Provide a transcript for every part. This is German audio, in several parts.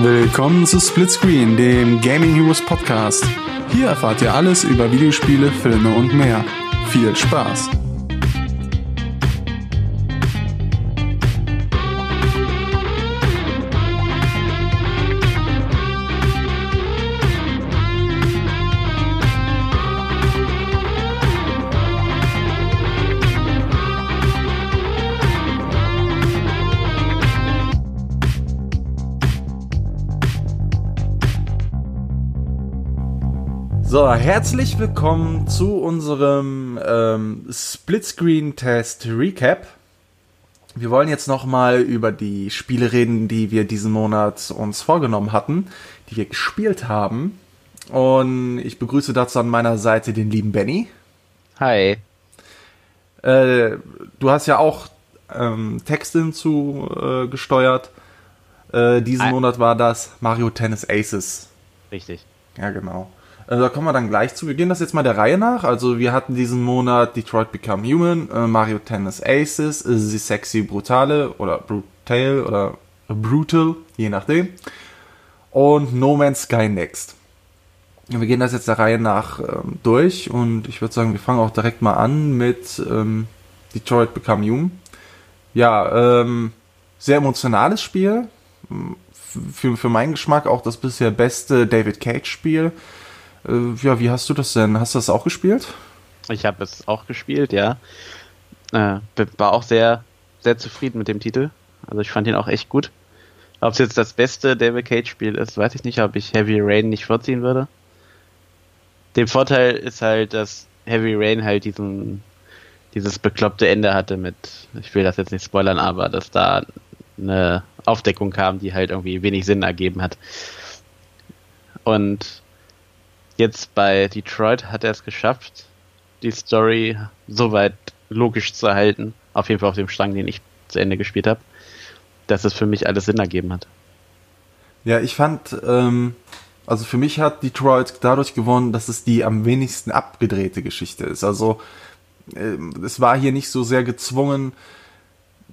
Willkommen zu Splitscreen, dem Gaming Heroes Podcast. Hier erfahrt ihr alles über Videospiele, Filme und mehr. Viel Spaß! So, herzlich willkommen zu unserem ähm, Splitscreen-Test Recap. Wir wollen jetzt nochmal über die Spiele reden, die wir diesen Monat uns vorgenommen hatten, die wir gespielt haben. Und ich begrüße dazu an meiner Seite den lieben Benny. Hi. Äh, du hast ja auch ähm, Texte hinzu äh, gesteuert. Äh, diesen Hi. Monat war das Mario Tennis Aces. Richtig. Ja, genau. Äh, da kommen wir dann gleich zu. Wir gehen das jetzt mal der Reihe nach. Also wir hatten diesen Monat Detroit Become Human, äh, Mario Tennis Aces, äh, The Sexy Brutale oder Brutal oder Brutal, je nachdem. Und No Man's Sky Next. Wir gehen das jetzt der Reihe nach ähm, durch und ich würde sagen, wir fangen auch direkt mal an mit ähm, Detroit Become Human. Ja, ähm, sehr emotionales Spiel. Für, für meinen Geschmack auch das bisher beste David Cage Spiel. Äh, ja, wie hast du das denn? Hast du das auch gespielt? Ich habe es auch gespielt, ja. Äh, war auch sehr, sehr zufrieden mit dem Titel. Also ich fand ihn auch echt gut. Ob es jetzt das beste David Cage Spiel ist, weiß ich nicht, ob ich Heavy Rain nicht vorziehen würde. Der Vorteil ist halt, dass Heavy Rain halt diesen, dieses bekloppte Ende hatte mit, ich will das jetzt nicht spoilern, aber dass da eine Aufdeckung kam, die halt irgendwie wenig Sinn ergeben hat. Und Jetzt bei Detroit hat er es geschafft, die Story soweit logisch zu erhalten. Auf jeden Fall auf dem Strang, den ich zu Ende gespielt habe, dass es für mich alles Sinn ergeben hat. Ja, ich fand, ähm, also für mich hat Detroit dadurch gewonnen, dass es die am wenigsten abgedrehte Geschichte ist. Also äh, es war hier nicht so sehr gezwungen,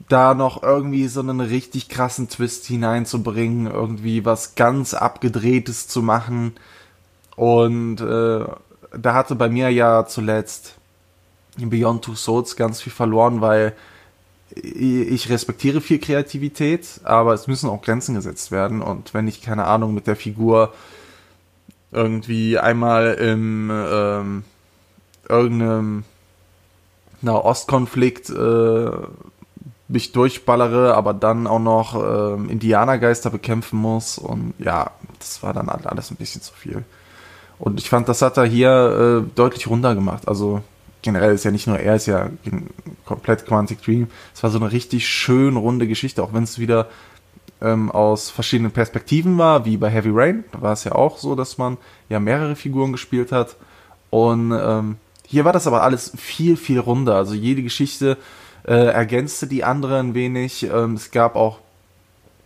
da noch irgendwie so einen richtig krassen Twist hineinzubringen, irgendwie was ganz abgedrehtes zu machen. Und äh, da hatte bei mir ja zuletzt Beyond Two Souls ganz viel verloren, weil ich respektiere viel Kreativität, aber es müssen auch Grenzen gesetzt werden. Und wenn ich, keine Ahnung, mit der Figur irgendwie einmal im ähm, irgendeinem Nahostkonflikt äh, mich durchballere, aber dann auch noch äh, Indianergeister bekämpfen muss. Und ja, das war dann alles ein bisschen zu viel. Und ich fand, das hat er hier äh, deutlich runter gemacht. Also generell ist ja nicht nur er, ist ja komplett Quantic Dream. Es war so eine richtig schön runde Geschichte, auch wenn es wieder ähm, aus verschiedenen Perspektiven war, wie bei Heavy Rain. Da war es ja auch so, dass man ja mehrere Figuren gespielt hat. Und ähm, hier war das aber alles viel, viel runder. Also jede Geschichte äh, ergänzte die andere ein wenig. Ähm, es gab auch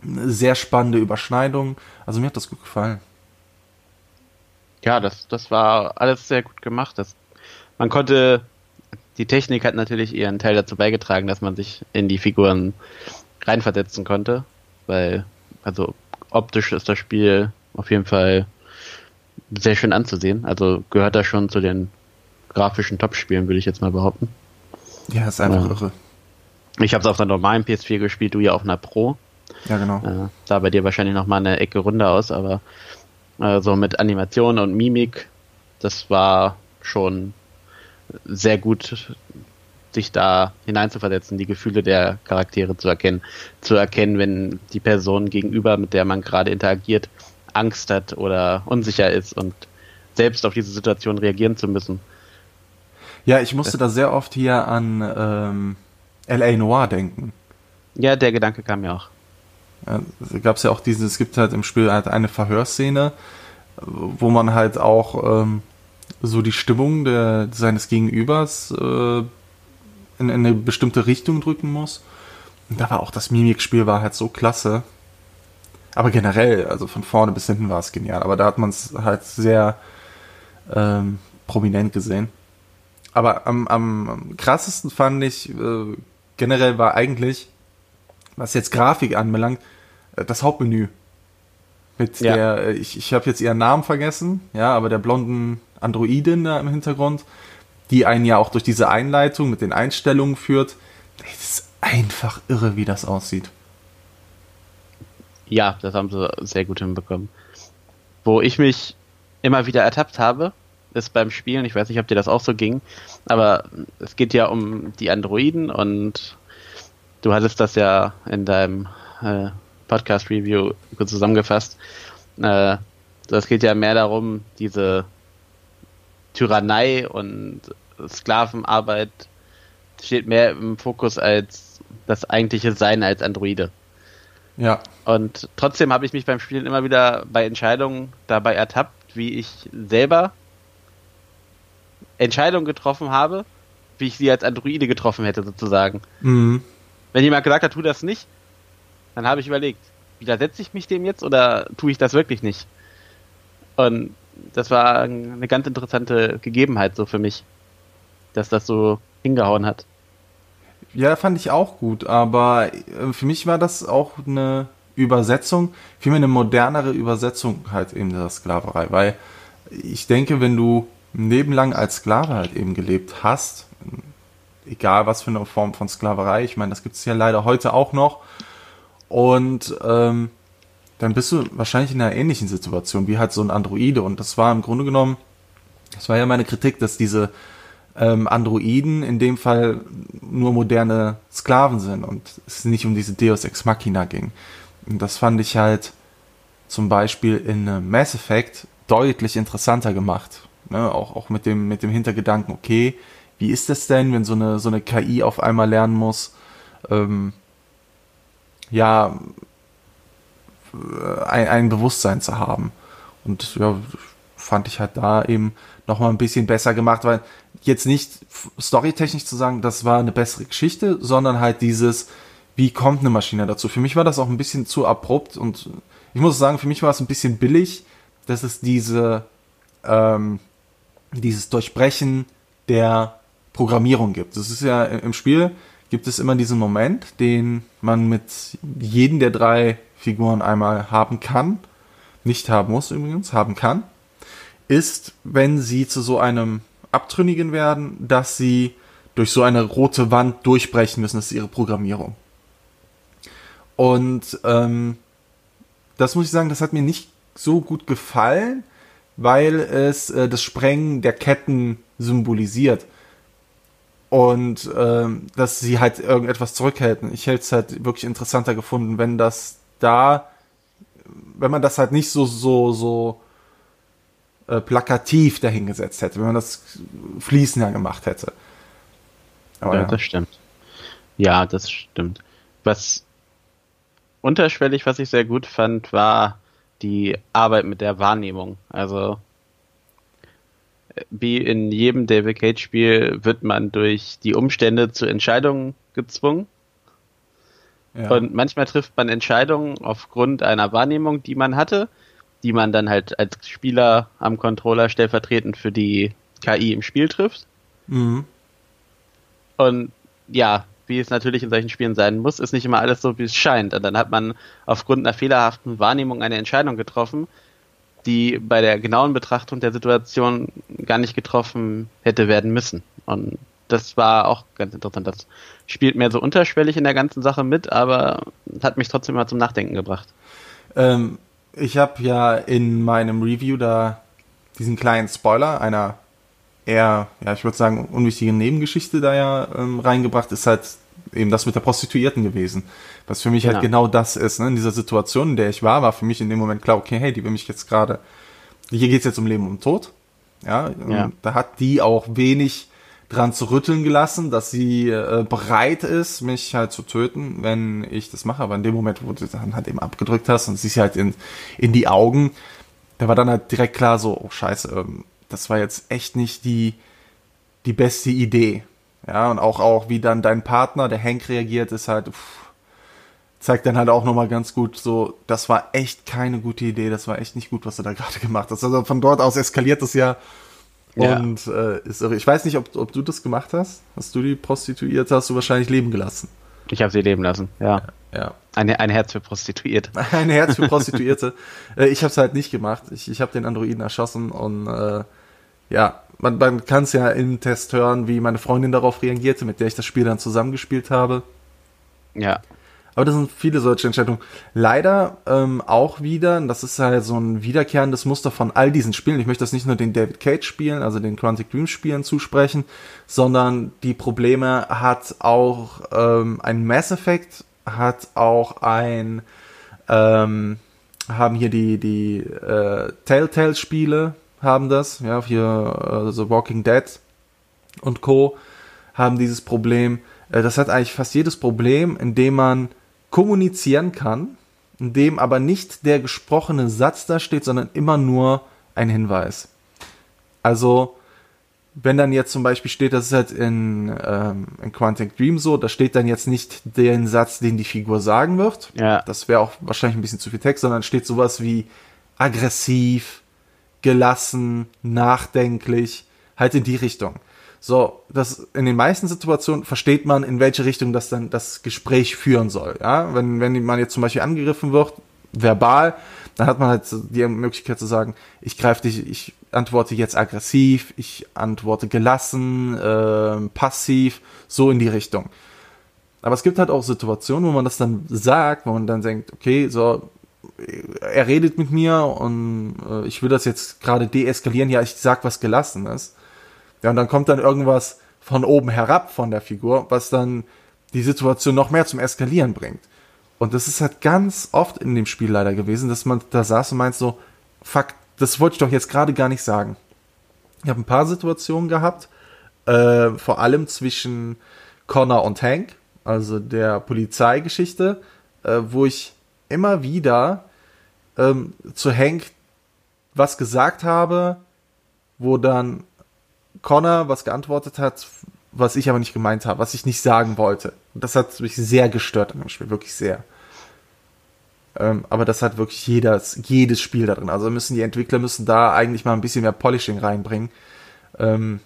sehr spannende Überschneidungen. Also mir hat das gut gefallen ja, das, das war alles sehr gut gemacht. Das, man konnte, die Technik hat natürlich ihren Teil dazu beigetragen, dass man sich in die Figuren reinversetzen konnte, weil, also optisch ist das Spiel auf jeden Fall sehr schön anzusehen. Also gehört da schon zu den grafischen Top-Spielen, würde ich jetzt mal behaupten. Ja, ist einfach ja. irre. Ich habe es auf der normalen PS4 gespielt, du ja auf einer Pro. Ja, genau. Äh, sah bei dir wahrscheinlich noch mal eine Ecke runder aus, aber also mit Animation und Mimik, das war schon sehr gut, sich da hineinzuversetzen, die Gefühle der Charaktere zu erkennen. Zu erkennen, wenn die Person gegenüber, mit der man gerade interagiert, Angst hat oder unsicher ist und selbst auf diese Situation reagieren zu müssen. Ja, ich musste da sehr oft hier an ähm, L.A. Noir denken. Ja, der Gedanke kam mir auch. Ja, gab es ja auch diese, es gibt halt im Spiel halt eine Verhörszene, wo man halt auch ähm, so die Stimmung der, seines Gegenübers äh, in, in, eine bestimmte Richtung drücken muss. Und da war auch das Mimikspiel war halt so klasse. Aber generell, also von vorne bis hinten war es genial. Aber da hat man es halt sehr ähm, prominent gesehen. Aber am, am krassesten fand ich, äh, generell war eigentlich was jetzt Grafik anbelangt, äh, das Hauptmenü. Mit ja. der, äh, ich, ich habe jetzt ihren Namen vergessen, ja, aber der blonden Androidin da im Hintergrund, die einen ja auch durch diese Einleitung mit den Einstellungen führt. Es ist einfach irre, wie das aussieht. Ja, das haben sie sehr gut hinbekommen. Wo ich mich immer wieder ertappt habe, ist beim Spielen, ich weiß nicht, ob dir das auch so ging, aber es geht ja um die Androiden und du hattest das ja in deinem äh, Podcast-Review kurz zusammengefasst. Äh, das geht ja mehr darum, diese Tyrannei und Sklavenarbeit steht mehr im Fokus als das eigentliche Sein als Androide. Ja. Und trotzdem habe ich mich beim Spielen immer wieder bei Entscheidungen dabei ertappt, wie ich selber Entscheidungen getroffen habe, wie ich sie als Androide getroffen hätte, sozusagen. Mhm. Wenn jemand gesagt hat, tu das nicht, dann habe ich überlegt, widersetze ich mich dem jetzt oder tue ich das wirklich nicht? Und das war eine ganz interessante Gegebenheit so für mich, dass das so hingehauen hat. Ja, fand ich auch gut, aber äh, für mich war das auch eine Übersetzung, vielmehr eine modernere Übersetzung halt eben der Sklaverei, weil ich denke, wenn du ein Leben lang als Sklave halt eben gelebt hast, egal was für eine Form von Sklaverei, ich meine, das gibt es ja leider heute auch noch, und ähm, dann bist du wahrscheinlich in einer ähnlichen Situation wie halt so ein Androide. Und das war im Grunde genommen, das war ja meine Kritik, dass diese ähm, Androiden in dem Fall nur moderne Sklaven sind und es nicht um diese Deus Ex Machina ging. Und das fand ich halt zum Beispiel in äh, Mass Effect deutlich interessanter gemacht. Ne? Auch, auch mit dem, mit dem Hintergedanken, okay, wie ist das denn, wenn so eine, so eine KI auf einmal lernen muss, ähm, ja, ein, ein Bewusstsein zu haben. Und ja, fand ich halt da eben nochmal ein bisschen besser gemacht, weil jetzt nicht storytechnisch zu sagen, das war eine bessere Geschichte, sondern halt dieses, wie kommt eine Maschine dazu? Für mich war das auch ein bisschen zu abrupt und ich muss sagen, für mich war es ein bisschen billig, dass es diese, ähm, dieses Durchbrechen der Programmierung gibt. Das ist ja im Spiel gibt es immer diesen Moment, den man mit jedem der drei Figuren einmal haben kann, nicht haben muss übrigens, haben kann, ist, wenn sie zu so einem Abtrünnigen werden, dass sie durch so eine rote Wand durchbrechen müssen. Das ist ihre Programmierung. Und ähm, das muss ich sagen, das hat mir nicht so gut gefallen, weil es äh, das Sprengen der Ketten symbolisiert und ähm, dass sie halt irgendetwas zurückhalten. Ich hätte es halt wirklich interessanter gefunden, wenn das da, wenn man das halt nicht so so so äh, plakativ dahingesetzt hätte, wenn man das fließender gemacht hätte. Aber ja, ja, das stimmt. Ja, das stimmt. Was unterschwellig, was ich sehr gut fand, war die Arbeit mit der Wahrnehmung. Also wie in jedem David Cage Spiel wird man durch die Umstände zu Entscheidungen gezwungen. Ja. Und manchmal trifft man Entscheidungen aufgrund einer Wahrnehmung, die man hatte, die man dann halt als Spieler am Controller stellvertretend für die KI im Spiel trifft. Mhm. Und ja, wie es natürlich in solchen Spielen sein muss, ist nicht immer alles so, wie es scheint. Und dann hat man aufgrund einer fehlerhaften Wahrnehmung eine Entscheidung getroffen, die bei der genauen Betrachtung der Situation gar nicht getroffen hätte werden müssen. Und das war auch ganz interessant. Das spielt mehr so unterschwellig in der ganzen Sache mit, aber hat mich trotzdem mal zum Nachdenken gebracht. Ähm, ich habe ja in meinem Review da diesen kleinen Spoiler einer eher, ja, ich würde sagen, unwichtigen Nebengeschichte da ja ähm, reingebracht, ist halt eben das mit der Prostituierten gewesen. Was für mich halt genau. halt genau das ist. Ne? In dieser Situation, in der ich war, war für mich in dem Moment klar, okay, hey, die will mich jetzt gerade, hier geht's jetzt um Leben und Tod. Ja, ja. da hat die auch wenig dran zu rütteln gelassen, dass sie äh, bereit ist, mich halt zu töten, wenn ich das mache. Aber in dem Moment, wo du dann halt eben abgedrückt hast und siehst halt in, in die Augen, da war dann halt direkt klar so, oh scheiße, ähm, das war jetzt echt nicht die, die beste Idee. Ja, und auch, auch wie dann dein Partner, der Hank reagiert, ist halt, pff, zeigt dann halt auch nochmal ganz gut so, das war echt keine gute Idee, das war echt nicht gut, was du da gerade gemacht hast. Also von dort aus eskaliert das ja. Und ja. Äh, ist, ich weiß nicht, ob, ob du das gemacht hast. Hast du die Prostituierte, hast du wahrscheinlich leben gelassen. Ich habe sie leben lassen, ja. Ja. Eine, ein Herz für Prostituierte. ein Herz für Prostituierte. Äh, ich habe es halt nicht gemacht. Ich, ich habe den Androiden erschossen und äh, ja, man, man kann es ja im Test hören, wie meine Freundin darauf reagierte, mit der ich das Spiel dann zusammengespielt habe. Ja. Aber das sind viele solche Entscheidungen. Leider ähm, auch wieder, das ist halt so ein wiederkehrendes Muster von all diesen Spielen. Ich möchte das nicht nur den David Cage Spielen, also den Quantic Dream Spielen zusprechen, sondern die Probleme hat auch ähm, ein Mass Effect, hat auch ein, ähm, haben hier die, die äh, Telltale Spiele, haben das, ja, hier äh, The Walking Dead und Co. haben dieses Problem. Äh, das hat eigentlich fast jedes Problem, in dem man kommunizieren kann, in dem aber nicht der gesprochene Satz da steht, sondern immer nur ein Hinweis. Also, wenn dann jetzt zum Beispiel steht, das ist halt in, ähm, in Quantic Dream so, da steht dann jetzt nicht den Satz, den die Figur sagen wird. Ja. Das wäre auch wahrscheinlich ein bisschen zu viel Text, sondern steht sowas wie aggressiv, gelassen, nachdenklich, halt in die Richtung. So, das in den meisten Situationen versteht man, in welche Richtung das dann das Gespräch führen soll. Ja, wenn, wenn man jetzt zum Beispiel angegriffen wird, verbal, dann hat man halt die Möglichkeit zu sagen, ich greife dich, ich antworte jetzt aggressiv, ich antworte gelassen, äh, passiv, so in die Richtung. Aber es gibt halt auch Situationen, wo man das dann sagt, wo man dann denkt, okay, so, er redet mit mir und äh, ich will das jetzt gerade deeskalieren, ja, ich sag was Gelassenes. Ja, und dann kommt dann irgendwas von oben herab von der Figur, was dann die Situation noch mehr zum Eskalieren bringt. Und das ist halt ganz oft in dem Spiel leider gewesen, dass man da saß und meint so, fuck, das wollte ich doch jetzt gerade gar nicht sagen. Ich habe ein paar Situationen gehabt, äh, vor allem zwischen Connor und Hank, also der Polizeigeschichte, äh, wo ich immer wieder ähm, zu Hank was gesagt habe, wo dann Connor was geantwortet hat, was ich aber nicht gemeint habe, was ich nicht sagen wollte. Und das hat mich sehr gestört an dem Spiel, wirklich sehr. Ähm, aber das hat wirklich jedes, jedes Spiel da drin. Also müssen die Entwickler müssen da eigentlich mal ein bisschen mehr Polishing reinbringen. Ähm,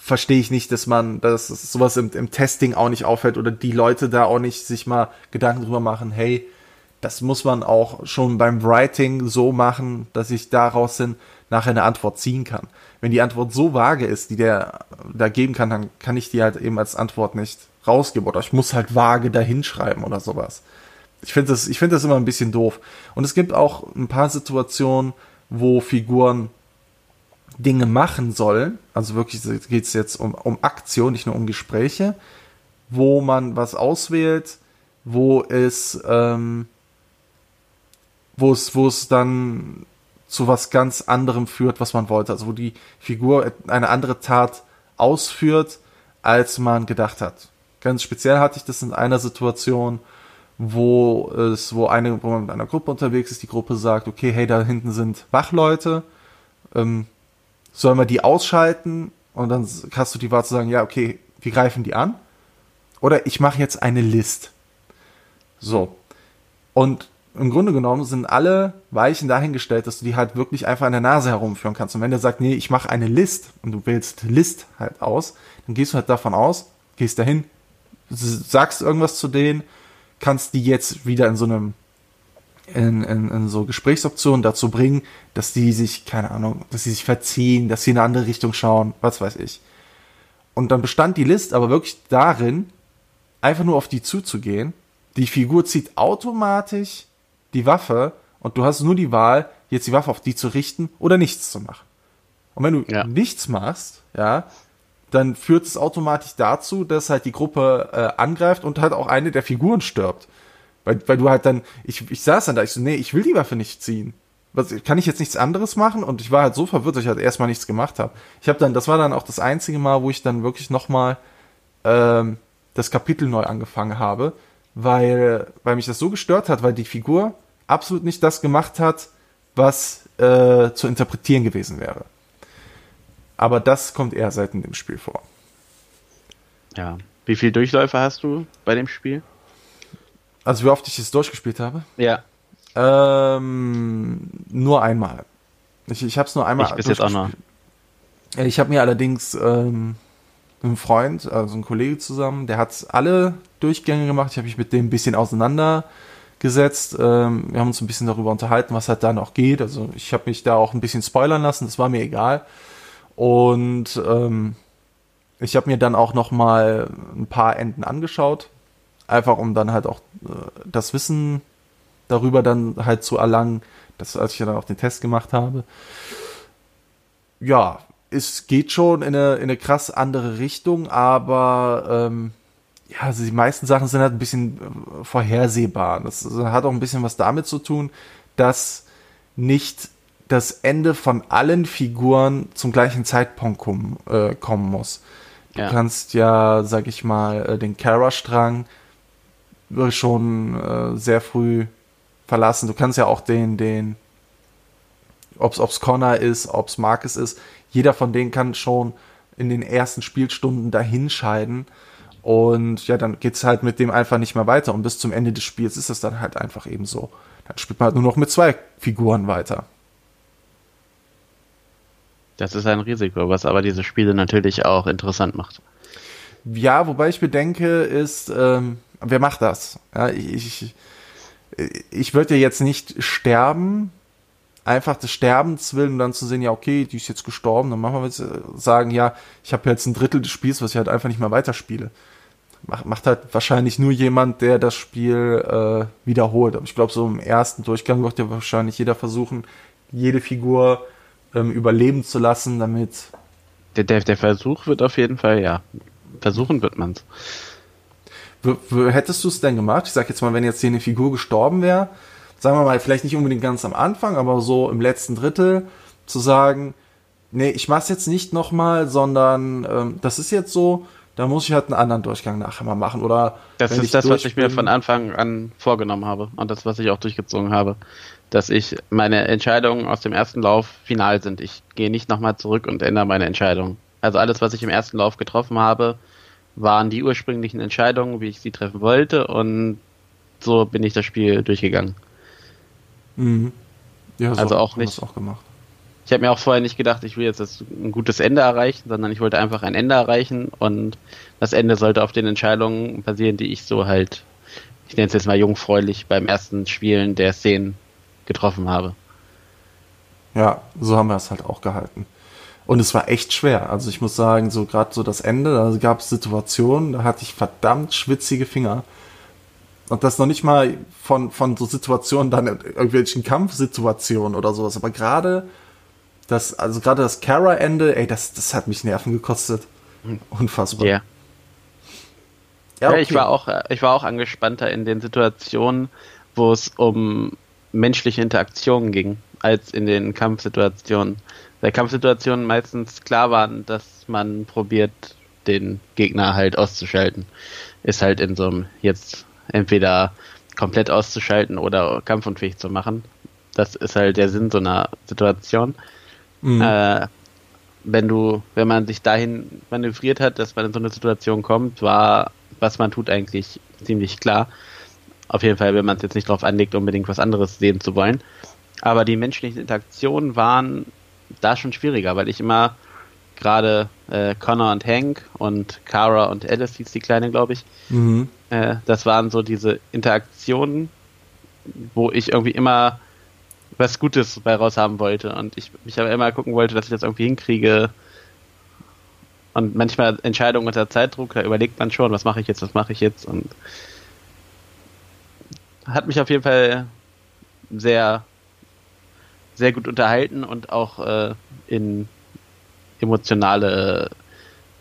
Verstehe ich nicht, dass man, dass sowas im, im Testing auch nicht auffällt oder die Leute da auch nicht sich mal Gedanken drüber machen, hey, das muss man auch schon beim Writing so machen, dass ich daraus hin nachher eine Antwort ziehen kann wenn die Antwort so vage ist, die der da geben kann, dann kann ich die halt eben als Antwort nicht rausgeben oder ich muss halt vage dahinschreiben oder sowas. Ich finde das, ich finde das immer ein bisschen doof. Und es gibt auch ein paar Situationen, wo Figuren Dinge machen sollen, also wirklich geht es jetzt um, um Aktion, nicht nur um Gespräche, wo man was auswählt, wo es, ähm, wo es, wo es dann zu was ganz anderem führt, was man wollte. Also wo die Figur eine andere Tat ausführt, als man gedacht hat. Ganz speziell hatte ich das in einer Situation, wo es, wo eine, wo man mit einer Gruppe unterwegs ist, die Gruppe sagt, okay, hey, da hinten sind Wachleute, ähm, sollen wir die ausschalten? Und dann hast du die Wahl zu sagen, ja, okay, wir greifen die an. Oder ich mache jetzt eine List. So. Und im Grunde genommen sind alle Weichen dahingestellt, dass du die halt wirklich einfach an der Nase herumführen kannst. Und wenn der sagt, nee, ich mache eine List und du wählst List halt aus, dann gehst du halt davon aus, gehst dahin, sagst irgendwas zu denen, kannst die jetzt wieder in so einem in, in, in so Gesprächsoptionen dazu bringen, dass die sich, keine Ahnung, dass sie sich verziehen, dass sie in eine andere Richtung schauen, was weiß ich. Und dann bestand die List aber wirklich darin, einfach nur auf die zuzugehen. Die Figur zieht automatisch die Waffe und du hast nur die Wahl, jetzt die Waffe auf die zu richten oder nichts zu machen. Und wenn du ja. nichts machst, ja, dann führt es automatisch dazu, dass halt die Gruppe äh, angreift und halt auch eine der Figuren stirbt. Weil, weil du halt dann, ich, ich saß dann da, ich so, nee, ich will die Waffe nicht ziehen. Was, kann ich jetzt nichts anderes machen? Und ich war halt so verwirrt, dass ich halt erstmal nichts gemacht habe. Ich habe dann, das war dann auch das einzige Mal, wo ich dann wirklich nochmal ähm, das Kapitel neu angefangen habe, weil, weil mich das so gestört hat, weil die Figur absolut nicht das gemacht hat, was äh, zu interpretieren gewesen wäre. Aber das kommt eher selten im Spiel vor. Ja. Wie viele Durchläufe hast du bei dem Spiel? Also wie oft ich es durchgespielt habe? Ja. Ähm, nur einmal. Ich, ich habe es nur einmal. Ich bis jetzt auch noch. Ich habe mir allerdings ähm, einem Freund, also ein Kollege zusammen, der hat alle Durchgänge gemacht. Ich habe mich mit dem ein bisschen auseinandergesetzt. Ähm, wir haben uns ein bisschen darüber unterhalten, was halt da noch geht. Also ich habe mich da auch ein bisschen spoilern lassen, das war mir egal. Und ähm, ich habe mir dann auch noch mal ein paar Enden angeschaut, einfach um dann halt auch äh, das Wissen darüber dann halt zu erlangen, das, als ich dann auch den Test gemacht habe. Ja, es geht schon in eine, in eine krass andere Richtung, aber ähm, ja, also die meisten Sachen sind halt ein bisschen äh, vorhersehbar. Das hat auch ein bisschen was damit zu tun, dass nicht das Ende von allen Figuren zum gleichen Zeitpunkt kommen, äh, kommen muss. Du ja. kannst ja, sag ich mal, äh, den Kara-Strang schon äh, sehr früh verlassen. Du kannst ja auch den, den, ob's, ob's Connor ist, ob's Marcus ist, jeder von denen kann schon in den ersten Spielstunden dahinscheiden. Und ja, dann geht's halt mit dem einfach nicht mehr weiter. Und bis zum Ende des Spiels ist es dann halt einfach eben so. Dann spielt man halt nur noch mit zwei Figuren weiter. Das ist ein Risiko, was aber diese Spiele natürlich auch interessant macht. Ja, wobei ich bedenke, ist, ähm, wer macht das? Ja, ich, ich, ich würde ja jetzt nicht sterben, einfach des Sterbens willen und dann zu sehen, ja, okay, die ist jetzt gestorben, dann machen wir jetzt äh, sagen, ja, ich habe jetzt ein Drittel des Spiels, was ich halt einfach nicht mehr weiterspiele. Macht, macht halt wahrscheinlich nur jemand, der das Spiel äh, wiederholt. Aber ich glaube, so im ersten Durchgang wird ja wahrscheinlich jeder versuchen, jede Figur ähm, überleben zu lassen, damit. Der, der, der Versuch wird auf jeden Fall, ja. Versuchen wird man's. Hättest du es denn gemacht? Ich sag jetzt mal, wenn jetzt hier eine Figur gestorben wäre, sagen wir mal, vielleicht nicht unbedingt ganz am Anfang, aber so im letzten Drittel, zu sagen, nee, ich mach's jetzt nicht nochmal, sondern ähm, das ist jetzt so, da muss ich halt einen anderen Durchgang nachher mal machen. Oder das ist das, was ich mir von Anfang an vorgenommen habe und das, was ich auch durchgezogen habe. Dass ich meine Entscheidungen aus dem ersten Lauf final sind. Ich gehe nicht nochmal zurück und ändere meine Entscheidung. Also alles, was ich im ersten Lauf getroffen habe, waren die ursprünglichen Entscheidungen, wie ich sie treffen wollte und so bin ich das Spiel durchgegangen. Mhm. Ja, so also auch nicht. Auch gemacht. Ich habe mir auch vorher nicht gedacht, ich will jetzt das, ein gutes Ende erreichen, sondern ich wollte einfach ein Ende erreichen und das Ende sollte auf den Entscheidungen basieren, die ich so halt, ich nenne es jetzt mal jungfräulich, beim ersten Spielen der Szenen getroffen habe. Ja, so haben wir es halt auch gehalten. Und es war echt schwer. Also ich muss sagen, so gerade so das Ende, da gab es Situationen, da hatte ich verdammt schwitzige Finger. Und das noch nicht mal von, von so Situationen, dann irgendwelchen Kampfsituationen oder sowas. Aber gerade das, also gerade das Kara-Ende, ey, das, das hat mich Nerven gekostet. Unfassbar. Yeah. Ja, okay. ich war auch, ich war auch angespannter in den Situationen, wo es um menschliche Interaktionen ging, als in den Kampfsituationen. Weil Kampfsituationen meistens klar waren, dass man probiert, den Gegner halt auszuschalten. Ist halt in so einem jetzt entweder komplett auszuschalten oder kampfunfähig zu machen. Das ist halt der Sinn so einer Situation. Mhm. Äh, wenn du, wenn man sich dahin manövriert hat, dass man in so eine Situation kommt, war, was man tut, eigentlich ziemlich klar. Auf jeden Fall, wenn man es jetzt nicht darauf anlegt, unbedingt was anderes sehen zu wollen. Aber die menschlichen Interaktionen waren da schon schwieriger, weil ich immer gerade äh, Connor und Hank und Kara und Alice hieß die Kleine, glaube ich. Mhm. Äh, das waren so diese Interaktionen, wo ich irgendwie immer was Gutes bei raus haben wollte und ich mich aber immer gucken wollte, dass ich das irgendwie hinkriege. Und manchmal Entscheidungen unter Zeitdruck, da überlegt man schon, was mache ich jetzt, was mache ich jetzt und hat mich auf jeden Fall sehr sehr gut unterhalten und auch äh, in emotionale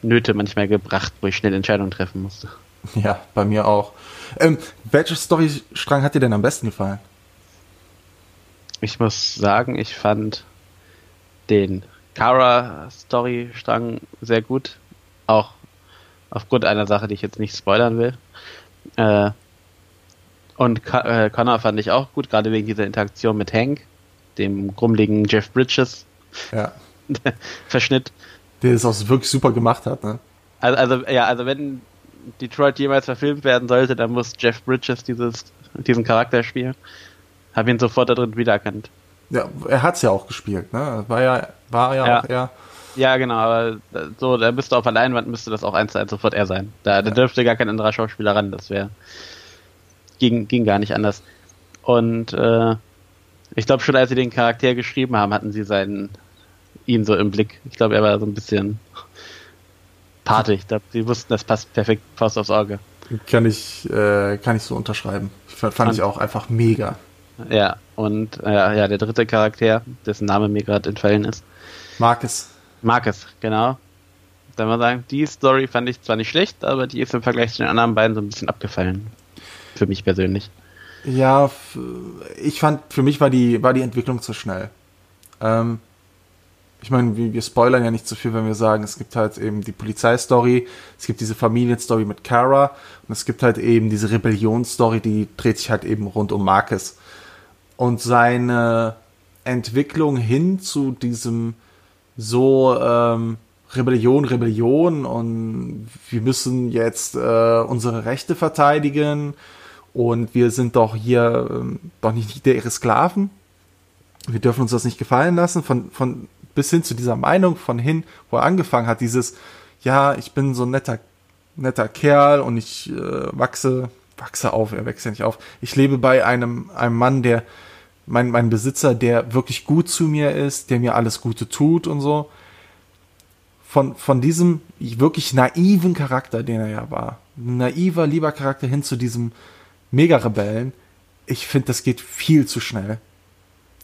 Nöte manchmal gebracht, wo ich schnell Entscheidungen treffen musste. Ja, bei mir auch. Ähm, welcher Storystrang hat dir denn am besten gefallen? Ich muss sagen, ich fand den Kara-Storystrang sehr gut. Auch aufgrund einer Sache, die ich jetzt nicht spoilern will. Äh, und äh, Connor fand ich auch gut, gerade wegen dieser Interaktion mit Hank dem grummeligen Jeff Bridges ja. Verschnitt. Der es auch wirklich super gemacht hat, ne? Also, also, ja, also wenn Detroit jemals verfilmt werden sollte, dann muss Jeff Bridges dieses, diesen Charakter spielen. Hab ihn sofort da drin wiedererkannt. Ja, er hat's ja auch gespielt, ne? War ja, war ja, ja. auch er. Ja, genau, aber so, da bist du auf der Leinwand, müsste das auch eins zu eins sofort er sein. Da, da dürfte gar kein anderer Schauspieler ran, das wäre. Ging, ging gar nicht anders. Und äh, ich glaube schon, als sie den Charakter geschrieben haben, hatten sie seinen ihn so im Blick. Ich glaube, er war so ein bisschen Party. Ich glaube, sie wussten, das passt perfekt Faust aufs Auge. Kann ich, äh, kann ich so unterschreiben. Fand und, ich auch einfach mega. Ja, und äh, ja, der dritte Charakter, dessen Name mir gerade entfallen ist. Marcus. Marcus, genau. Dann mal sagen, die Story fand ich zwar nicht schlecht, aber die ist im Vergleich zu den anderen beiden so ein bisschen abgefallen. Für mich persönlich. Ja, ich fand, für mich war die, war die Entwicklung zu schnell. Ähm, ich meine, wir, wir spoilern ja nicht zu so viel, wenn wir sagen, es gibt halt eben die Polizeistory, es gibt diese Familienstory mit Kara und es gibt halt eben diese Rebellionsstory, die dreht sich halt eben rund um Marcus. Und seine Entwicklung hin zu diesem so ähm, Rebellion, Rebellion und wir müssen jetzt äh, unsere Rechte verteidigen und wir sind doch hier ähm, doch nicht ihre Sklaven. Wir dürfen uns das nicht gefallen lassen. Von, von bis hin zu dieser Meinung von hin, wo er angefangen hat, dieses, ja, ich bin so ein netter, netter Kerl und ich äh, wachse, wachse auf, er wächst ja nicht auf. Ich lebe bei einem, einem Mann, der, mein, mein Besitzer, der wirklich gut zu mir ist, der mir alles Gute tut und so. Von, von diesem wirklich naiven Charakter, den er ja war, naiver, lieber Charakter hin zu diesem Mega-Rebellen, ich finde, das geht viel zu schnell.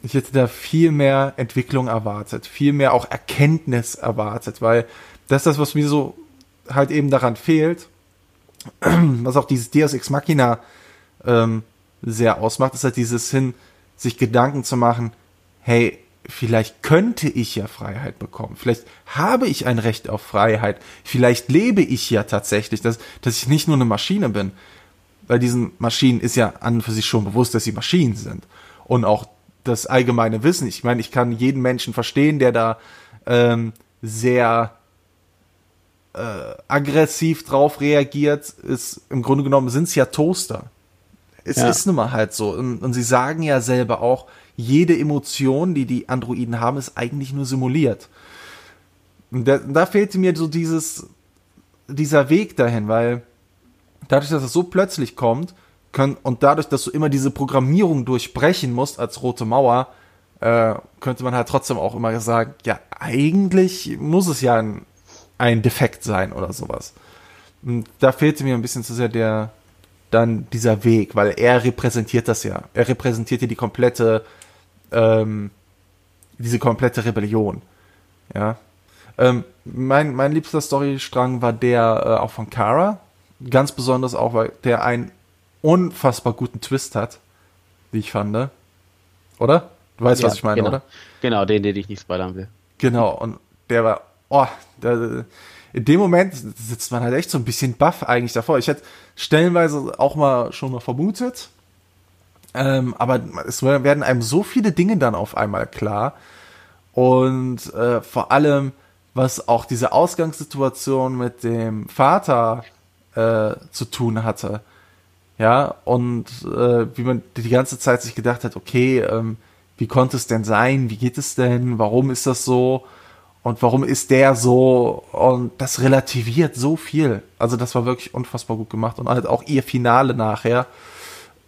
Ich hätte da viel mehr Entwicklung erwartet, viel mehr auch Erkenntnis erwartet, weil das ist das, was mir so halt eben daran fehlt, was auch dieses Deus Ex Machina ähm, sehr ausmacht, ist halt dieses hin, sich Gedanken zu machen, hey, vielleicht könnte ich ja Freiheit bekommen, vielleicht habe ich ein Recht auf Freiheit, vielleicht lebe ich ja tatsächlich, dass, dass ich nicht nur eine Maschine bin, weil diesen Maschinen ist ja an und für sich schon bewusst, dass sie Maschinen sind. Und auch das allgemeine Wissen. Ich meine, ich kann jeden Menschen verstehen, der da ähm, sehr äh, aggressiv drauf reagiert. Ist im Grunde genommen sind es ja Toaster. Es ja. ist nun mal halt so. Und, und sie sagen ja selber auch, jede Emotion, die die Androiden haben, ist eigentlich nur simuliert. Und da, da fehlte mir so dieses, dieser Weg dahin, weil dadurch, dass es so plötzlich kommt, können, und dadurch, dass du immer diese Programmierung durchbrechen musst als rote Mauer, äh, könnte man halt trotzdem auch immer sagen, ja, eigentlich muss es ja ein, ein Defekt sein oder sowas. Und da fehlte mir ein bisschen zu sehr der, dann dieser Weg, weil er repräsentiert das ja. Er repräsentiert ja die komplette, ähm, diese komplette Rebellion. Ja. Ähm, mein, mein liebster Storystrang war der äh, auch von Kara. Ganz besonders auch, weil der ein unfassbar guten Twist hat, wie ich fand. Oder? Du weißt, ja, was ich meine, genau. oder? Genau, den, den ich nicht spoilern will. Genau, und der war, oh, der, in dem Moment sitzt man halt echt so ein bisschen baff eigentlich davor. Ich hätte stellenweise auch mal schon mal vermutet, ähm, aber es werden einem so viele Dinge dann auf einmal klar. Und äh, vor allem, was auch diese Ausgangssituation mit dem Vater äh, zu tun hatte. Ja, und äh, wie man die ganze Zeit sich gedacht hat, okay, ähm, wie konnte es denn sein? Wie geht es denn? Warum ist das so? Und warum ist der so? Und das relativiert so viel. Also das war wirklich unfassbar gut gemacht. Und halt auch ihr Finale nachher,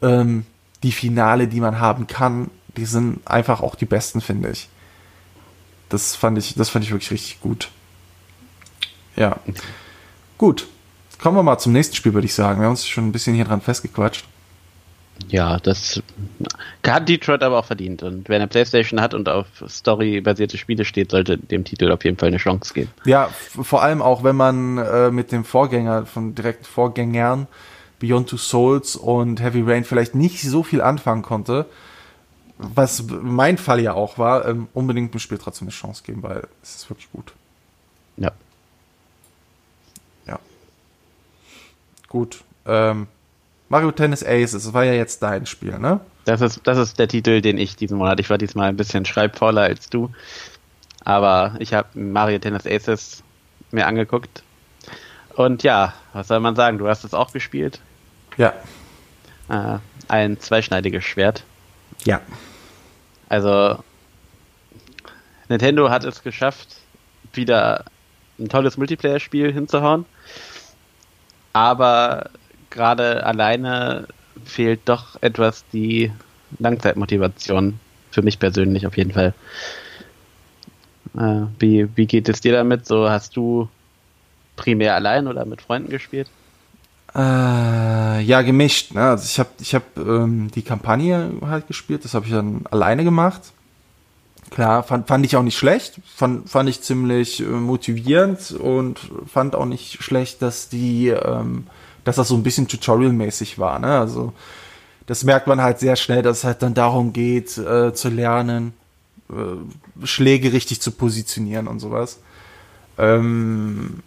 ähm, die Finale, die man haben kann, die sind einfach auch die besten, finde ich. Das fand ich, das fand ich wirklich richtig gut. Ja. Gut. Kommen wir mal zum nächsten Spiel, würde ich sagen. Wir haben uns schon ein bisschen hier dran festgequatscht. Ja, das hat Detroit aber auch verdient. Und wer eine Playstation hat und auf Story-basierte Spiele steht, sollte dem Titel auf jeden Fall eine Chance geben. Ja, vor allem auch, wenn man äh, mit dem Vorgänger, von direkten Vorgängern, Beyond Two Souls und Heavy Rain vielleicht nicht so viel anfangen konnte, was mein Fall ja auch war, ähm, unbedingt dem Spiel trotzdem eine Chance geben, weil es ist wirklich gut. Ja. Gut. Ähm, Mario Tennis Aces, das war ja jetzt dein Spiel, ne? Das ist, das ist der Titel, den ich diesen Monat. Ich war diesmal ein bisschen schreibfauler als du. Aber ich habe Mario Tennis Aces mir angeguckt. Und ja, was soll man sagen? Du hast es auch gespielt. Ja. Äh, ein zweischneidiges Schwert. Ja. Also, Nintendo hat es geschafft, wieder ein tolles Multiplayer-Spiel hinzuhauen. Aber gerade alleine fehlt doch etwas die Langzeitmotivation. Für mich persönlich auf jeden Fall. Äh, wie, wie geht es dir damit? So hast du primär allein oder mit Freunden gespielt? Äh, ja, gemischt. Ne? Also ich habe ich hab, ähm, die Kampagne halt gespielt, das habe ich dann alleine gemacht. Klar, fand, fand ich auch nicht schlecht, fand, fand ich ziemlich äh, motivierend und fand auch nicht schlecht, dass die, ähm, dass das so ein bisschen Tutorial-mäßig war. Ne? Also das merkt man halt sehr schnell, dass es halt dann darum geht, äh, zu lernen, äh, Schläge richtig zu positionieren und sowas. Ähm,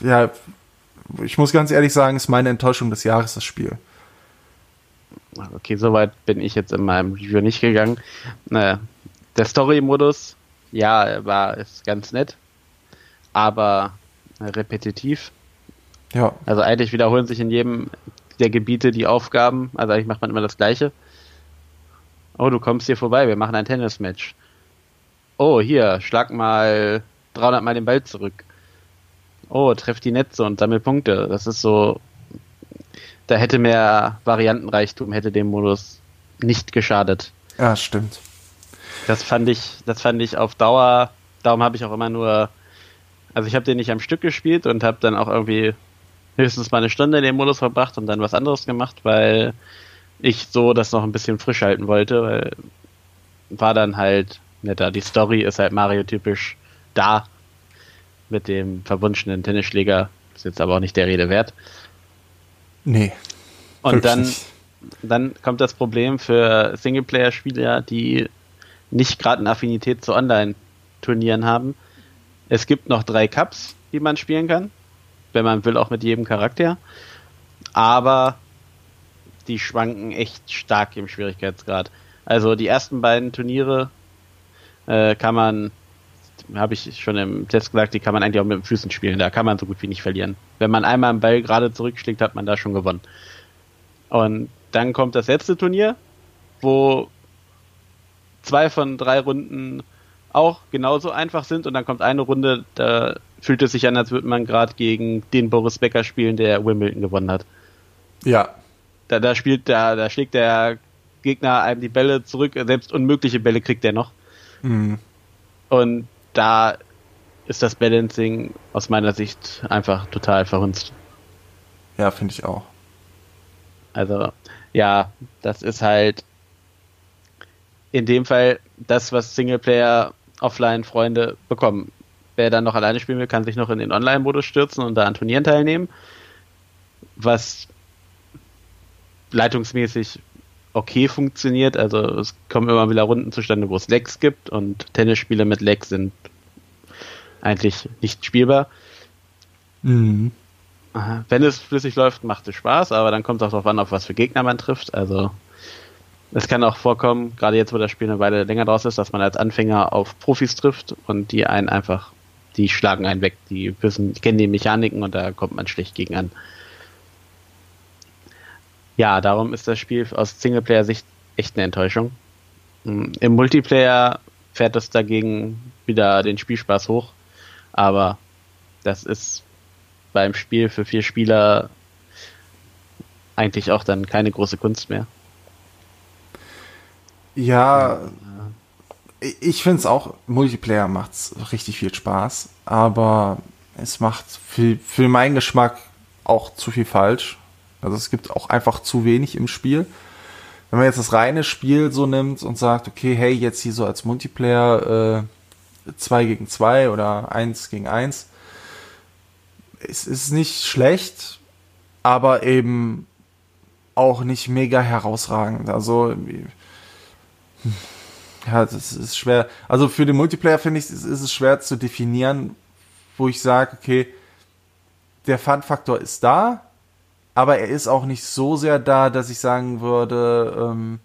ja, ich muss ganz ehrlich sagen, ist meine Enttäuschung des Jahres das Spiel. Okay, soweit bin ich jetzt in meinem Review nicht gegangen. Äh, der Story-Modus, ja, war ist ganz nett, aber repetitiv. Ja. Also eigentlich wiederholen sich in jedem der Gebiete die Aufgaben. Also eigentlich macht man immer das Gleiche. Oh, du kommst hier vorbei, wir machen ein Tennismatch. Oh, hier, schlag mal 300 Mal den Ball zurück. Oh, treff die Netze und sammel Punkte. Das ist so, da hätte mehr Variantenreichtum, hätte dem Modus nicht geschadet. Ja, stimmt. Das fand ich, das fand ich auf Dauer, darum habe ich auch immer nur, also ich habe den nicht am Stück gespielt und habe dann auch irgendwie höchstens mal eine Stunde in dem Modus verbracht und dann was anderes gemacht, weil ich so das noch ein bisschen frisch halten wollte, weil war dann halt netter. Die Story ist halt Mario-typisch da mit dem verwunschenen Tennisschläger. Ist jetzt aber auch nicht der Rede wert. Nee. Und dann, dann kommt das Problem für Singleplayer-Spieler, die nicht gerade eine Affinität zu Online-Turnieren haben. Es gibt noch drei Cups, die man spielen kann wenn man will, auch mit jedem Charakter. Aber die schwanken echt stark im Schwierigkeitsgrad. Also die ersten beiden Turniere äh, kann man, habe ich schon im Test gesagt, die kann man eigentlich auch mit den Füßen spielen. Da kann man so gut wie nicht verlieren. Wenn man einmal einen Ball gerade zurückschlägt, hat man da schon gewonnen. Und dann kommt das letzte Turnier, wo zwei von drei Runden auch genauso einfach sind und dann kommt eine Runde, da fühlt es sich an, als würde man gerade gegen den Boris Becker spielen, der Wimbledon gewonnen hat. Ja. Da, da spielt, da, da schlägt der Gegner einem die Bälle zurück, selbst unmögliche Bälle kriegt er noch. Mhm. Und da ist das Balancing aus meiner Sicht einfach total verhunzt. Ja, finde ich auch. Also, ja, das ist halt in dem Fall das, was Singleplayer Offline-Freunde bekommen. Wer dann noch alleine spielen will, kann sich noch in den Online-Modus stürzen und da an Turnieren teilnehmen. Was leitungsmäßig okay funktioniert. Also es kommen immer wieder Runden zustande, wo es Lags gibt und Tennisspiele mit Lags sind eigentlich nicht spielbar. Mhm. Wenn es flüssig läuft, macht es Spaß, aber dann kommt es auch darauf an, auf was für Gegner man trifft. Also es kann auch vorkommen, gerade jetzt, wo das Spiel eine Weile länger draus ist, dass man als Anfänger auf Profis trifft und die einen einfach, die schlagen einen weg, die wissen, kennen die Mechaniken und da kommt man schlecht gegen an. Ja, darum ist das Spiel aus Singleplayer-Sicht echt eine Enttäuschung. Mm, Im Multiplayer fährt es dagegen wieder den Spielspaß hoch, aber das ist beim Spiel für vier Spieler eigentlich auch dann keine große Kunst mehr. Ja, ich finde es auch, Multiplayer macht richtig viel Spaß, aber es macht für, für meinen Geschmack auch zu viel falsch. Also es gibt auch einfach zu wenig im Spiel. Wenn man jetzt das reine Spiel so nimmt und sagt, okay, hey, jetzt hier so als Multiplayer 2 äh, gegen 2 oder 1 gegen 1, es ist nicht schlecht, aber eben auch nicht mega herausragend. Also ja, das ist schwer. Also für den Multiplayer finde ich, ist, ist es schwer zu definieren, wo ich sage, okay, der Fun-Faktor ist da, aber er ist auch nicht so sehr da, dass ich sagen würde, ähm,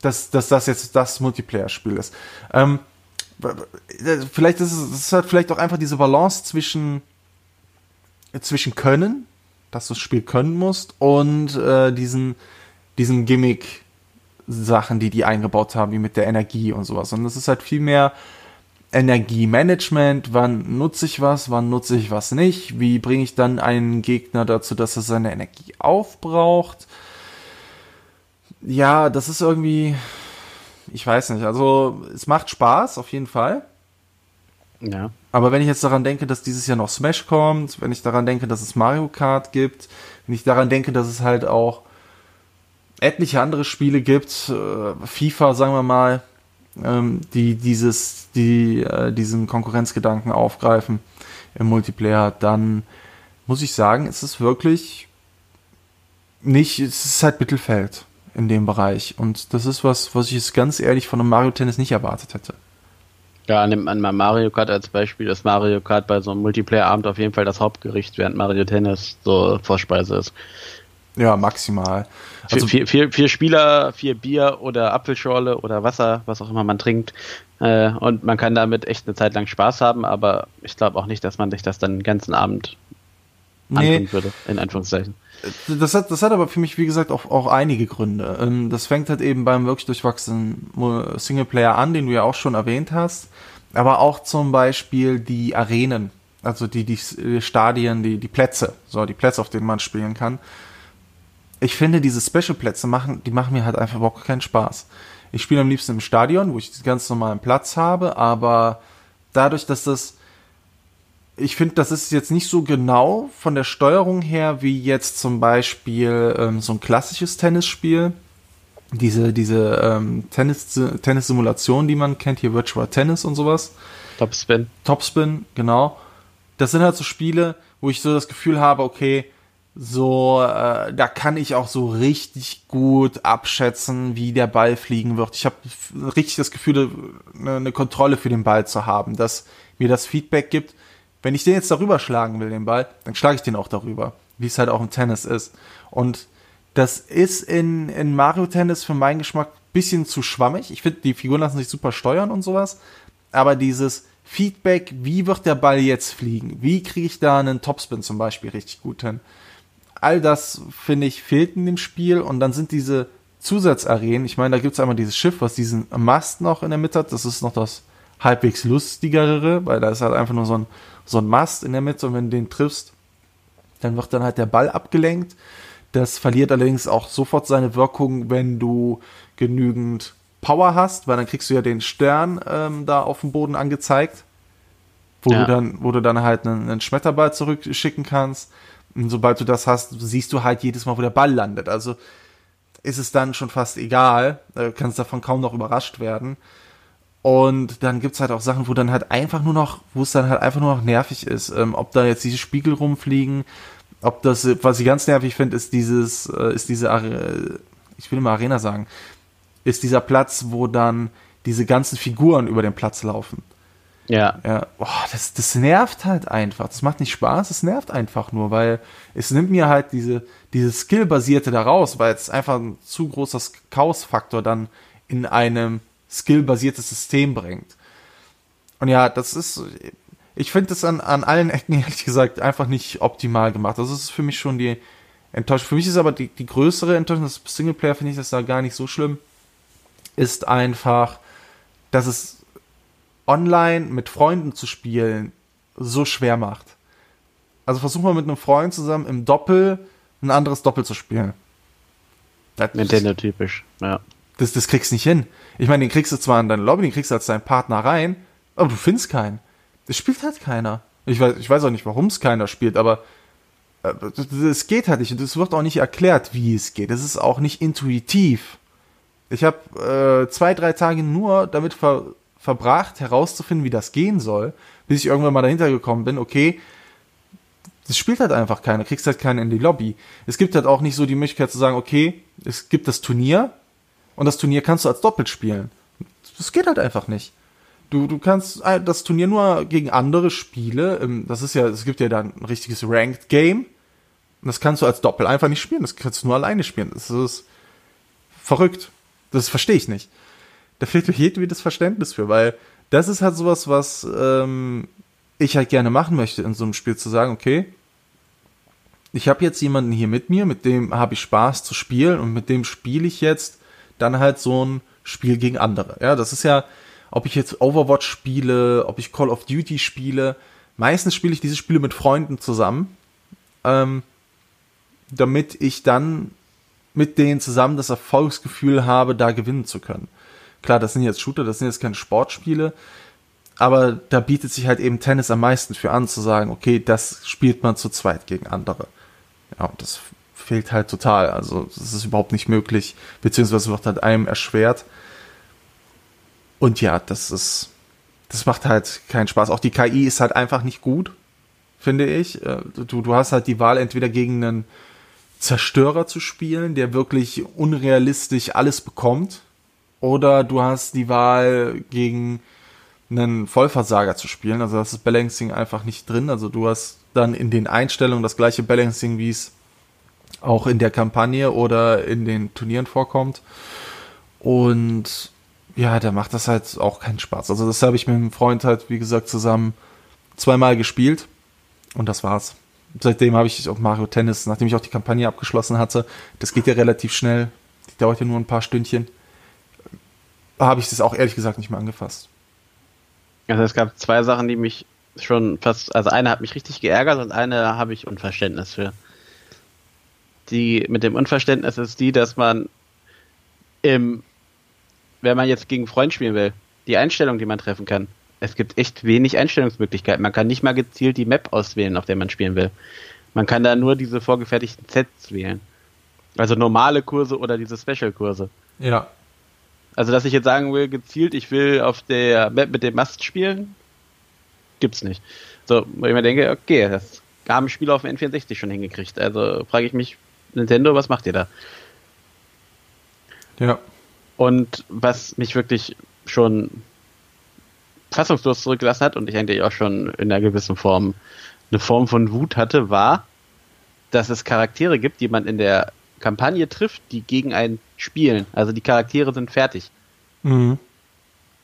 dass, dass das jetzt das Multiplayer-Spiel ist. Ähm, vielleicht ist es, es hat vielleicht auch einfach diese Balance zwischen, zwischen Können, dass du das Spiel können musst, und äh, diesen, diesen Gimmick, Sachen, die die eingebaut haben, wie mit der Energie und sowas. Und es ist halt viel mehr Energiemanagement. Wann nutze ich was, wann nutze ich was nicht? Wie bringe ich dann einen Gegner dazu, dass er seine Energie aufbraucht? Ja, das ist irgendwie, ich weiß nicht. Also es macht Spaß auf jeden Fall. Ja. Aber wenn ich jetzt daran denke, dass dieses Jahr noch Smash kommt, wenn ich daran denke, dass es Mario Kart gibt, wenn ich daran denke, dass es halt auch etliche andere Spiele gibt, äh, FIFA, sagen wir mal, ähm, die dieses, die äh, diesen Konkurrenzgedanken aufgreifen im Multiplayer, dann muss ich sagen, es ist wirklich nicht, es ist halt Mittelfeld in dem Bereich. Und das ist was, was ich jetzt ganz ehrlich von einem Mario Tennis nicht erwartet hätte. Ja, nimmt man mal Mario Kart als Beispiel, dass Mario Kart bei so einem Multiplayer-Abend auf jeden Fall das Hauptgericht, während Mario Tennis so Vorspeise ist. Ja, maximal. Also vier, vier, vier Spieler, vier Bier oder Apfelschorle oder Wasser, was auch immer man trinkt. Äh, und man kann damit echt eine Zeit lang Spaß haben, aber ich glaube auch nicht, dass man sich das dann den ganzen Abend Nee. antun würde, in Anführungszeichen. Das hat, das hat aber für mich, wie gesagt, auch, auch einige Gründe. Ähm, Das fängt halt eben beim wirklich durchwachsenen Mo- Singleplayer an, den du ja auch schon erwähnt hast. Aber auch zum Beispiel die Arenen, also die, die äh, Stadien, die, die Plätze, so die Plätze, auf denen man spielen kann. Ich finde, diese Special-Plätze machen, die machen mir halt einfach überhaupt keinen Spaß. Ich spiele am liebsten im Stadion, wo ich den ganz normalen Platz habe, aber dadurch, dass das ich finde, das ist jetzt nicht so genau von der Steuerung her wie jetzt zum Beispiel ähm, so ein klassisches Tennisspiel. Diese, diese ähm, Tennis, Tennis-Simulation, die man kennt, hier Virtual Tennis und sowas. Topspin. Topspin, genau. Das sind halt so Spiele, wo ich so das Gefühl habe, okay, so, äh, da kann ich auch so richtig gut abschätzen, wie der Ball fliegen wird. Ich habe richtig das Gefühl, eine, eine Kontrolle für den Ball zu haben, dass mir das Feedback gibt. Wenn ich den jetzt darüber schlagen will, den Ball, dann schlage ich den auch darüber, wie es halt auch im Tennis ist. Und das ist in, in Mario Tennis für meinen Geschmack bisschen zu schwammig. Ich finde, die Figuren lassen sich super steuern und sowas. Aber dieses Feedback, wie wird der Ball jetzt fliegen? Wie kriege ich da einen Topspin zum Beispiel richtig gut hin? All das, finde ich, fehlt in dem Spiel. Und dann sind diese Zusatzarenen, ich meine, da gibt es einmal dieses Schiff, was diesen Mast noch in der Mitte hat. Das ist noch das halbwegs lustigere, weil da ist halt einfach nur so ein, so ein Mast in der Mitte und wenn du den triffst, dann wird dann halt der Ball abgelenkt. Das verliert allerdings auch sofort seine Wirkung, wenn du genügend Power hast, weil dann kriegst du ja den Stern ähm, da auf dem Boden angezeigt, wo Ja. du dann, wo du dann halt einen, einen Schmetterball zurückschicken kannst. Und sobald du das hast, siehst du halt jedes Mal, wo der Ball landet. Also ist es dann schon fast egal, äh, kannst davon kaum noch überrascht werden. Und dann gibt's halt auch Sachen, wo dann halt einfach nur noch, wo es dann halt einfach nur noch nervig ist. Ähm, ob da jetzt diese Spiegel rumfliegen, ob das, was ich ganz nervig finde, ist dieses, äh, ist diese, ich will immer Arena sagen, ist dieser Platz, wo dann diese ganzen Figuren über den Platz laufen. Ja. Ja, boah, das, das nervt halt einfach. Das macht nicht Spaß, es nervt einfach nur, weil es nimmt mir halt diese, diese Skill-basierte da raus, weil es einfach ein zu großer Chaos-Faktor dann in einem Skill-basiertes System bringt. Und ja, das ist, ich finde das an, an allen Ecken, ehrlich gesagt, einfach nicht optimal gemacht. Das ist für mich schon die Enttäuschung. Für mich ist aber die, die größere Enttäuschung, das Singleplayer finde ich das da gar nicht so schlimm, ist einfach, dass es online mit Freunden zu spielen so schwer macht. Also versuch mal mit einem Freund zusammen im Doppel ein anderes Doppel zu spielen. Das, Nintendo typisch. Ja. das, das kriegst du nicht hin. Ich meine, den kriegst du zwar in deine Lobby, den kriegst du als deinen Partner rein, aber du findest keinen. Das spielt halt keiner. Ich weiß, ich weiß auch nicht, warum es keiner spielt, aber äh, es geht halt nicht. Und es wird auch nicht erklärt, wie es geht. Es ist auch nicht intuitiv. Ich habe äh, zwei, drei Tage nur damit ver verbracht, herauszufinden, wie das gehen soll, bis ich irgendwann mal dahinter gekommen bin, okay, das spielt halt einfach keiner, kriegst halt keinen in die Lobby. Es gibt halt auch nicht so die Möglichkeit zu sagen, okay, es gibt das Turnier und das Turnier kannst du als Doppelt spielen. Das geht halt einfach nicht. Du, du kannst äh, das Turnier nur gegen andere Spiele, ähm, das ist ja, es gibt ja dann ein richtiges Ranked Game, das kannst du als Doppel einfach nicht spielen, das kannst du nur alleine spielen. Das ist verrückt. Das verstehe ich nicht. Da fehlt mir jedes Verständnis für, weil das ist halt sowas, was ähm, ich halt gerne machen möchte in so einem Spiel, zu sagen, okay, ich habe jetzt jemanden hier mit mir, mit dem habe ich Spaß zu spielen und mit dem spiele ich jetzt dann halt so ein Spiel gegen andere. Ja, das ist ja, ob ich jetzt Overwatch spiele, ob ich Call of Duty spiele, meistens spiele ich diese Spiele mit Freunden zusammen, ähm, damit ich dann mit denen zusammen das Erfolgsgefühl habe, da gewinnen zu können. Klar, das sind jetzt Shooter, das sind jetzt keine Sportspiele, aber da bietet sich halt eben Tennis am meisten für an, zu sagen, okay, das spielt man zu zweit gegen andere. Ja, und das fehlt halt total. Also, das ist überhaupt nicht möglich, beziehungsweise wird halt einem erschwert. Und ja, das ist, das macht halt keinen Spaß. Auch die KI ist halt einfach nicht gut, finde ich. Äh, du, du hast halt die Wahl, entweder gegen einen Zerstörer zu spielen, der wirklich unrealistisch alles bekommt, oder du hast die Wahl, gegen einen Vollversager zu spielen. Also das ist Balancing einfach nicht drin. Also du hast dann in den Einstellungen das gleiche Balancing, wie es auch in der Kampagne oder in den Turnieren vorkommt. Und ja, da macht das halt auch keinen Spaß. Also das habe ich mit einem Freund halt, wie gesagt, zusammen zweimal gespielt und das war's. Seitdem habe ich auch Mario Tennis, nachdem ich auch die Kampagne abgeschlossen hatte, das geht ja relativ schnell, die dauert ja nur ein paar Stündchen, habe ich das auch ehrlich gesagt nicht mehr angefasst. Also es gab zwei Sachen, die mich schon fast, also eine hat mich richtig geärgert und eine habe ich Unverständnis für. Die mit dem Unverständnis ist die, dass man im, wenn man jetzt gegen Freund spielen will, die Einstellung, die man treffen kann, es gibt echt wenig Einstellungsmöglichkeiten. Man kann nicht mal gezielt die Map auswählen, auf der man spielen will. Man kann da nur diese vorgefertigten Sets wählen. Also normale Kurse oder diese Special-Kurse. Ja. Also, dass ich jetzt sagen will, gezielt, ich will auf der Map mit dem Mast spielen, gibt's nicht. So, wo ich mir denke, okay, das haben Spieler auf dem N64 schon hingekriegt. Also frage ich mich, Nintendo, was macht ihr da? Ja. Und was mich wirklich schon fassungslos zurückgelassen hat und ich eigentlich auch schon in einer gewissen Form eine Form von Wut hatte, war, dass es Charaktere gibt, die man in der Kampagne trifft, die gegen einen spielen. Also die Charaktere sind fertig. Mhm.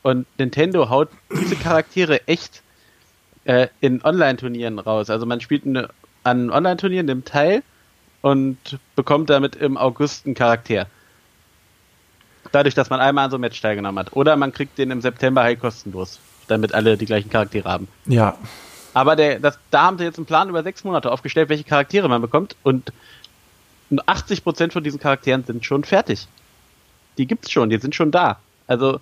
Und Nintendo haut diese Charaktere echt äh, in Online-Turnieren raus. Also man spielt eine, an Online-Turnieren, nimmt teil und bekommt damit im August einen Charakter. Dadurch, dass man einmal an so einem Match teilgenommen hat. Oder man kriegt den im September halt kostenlos, damit alle die gleichen Charaktere haben. Ja. Aber der, das, da haben sie jetzt einen Plan über sechs Monate aufgestellt, welche Charaktere man bekommt und 80% von diesen Charakteren sind schon fertig. Die gibt's schon, die sind schon da. Also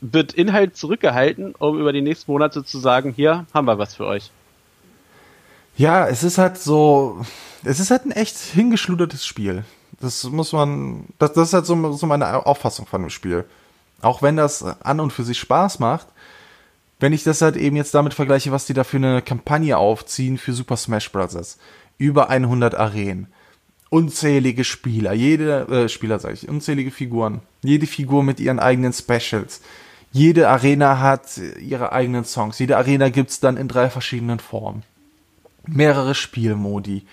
wird Inhalt zurückgehalten, um über die nächsten Monate zu sagen, hier haben wir was für euch. Ja, es ist halt so, es ist halt ein echt hingeschludertes Spiel. Das muss man, das, das ist halt so, so meine Auffassung von dem Spiel. Auch wenn das an und für sich Spaß macht, wenn ich das halt eben jetzt damit vergleiche, was die da für eine Kampagne aufziehen für Super Smash Bros. Über 100 Arenen unzählige Spieler, jede äh, Spieler sage ich, unzählige Figuren, jede Figur mit ihren eigenen Specials. Jede Arena hat ihre eigenen Songs. Jede Arena gibt's dann in drei verschiedenen Formen. Mehrere Spielmodi.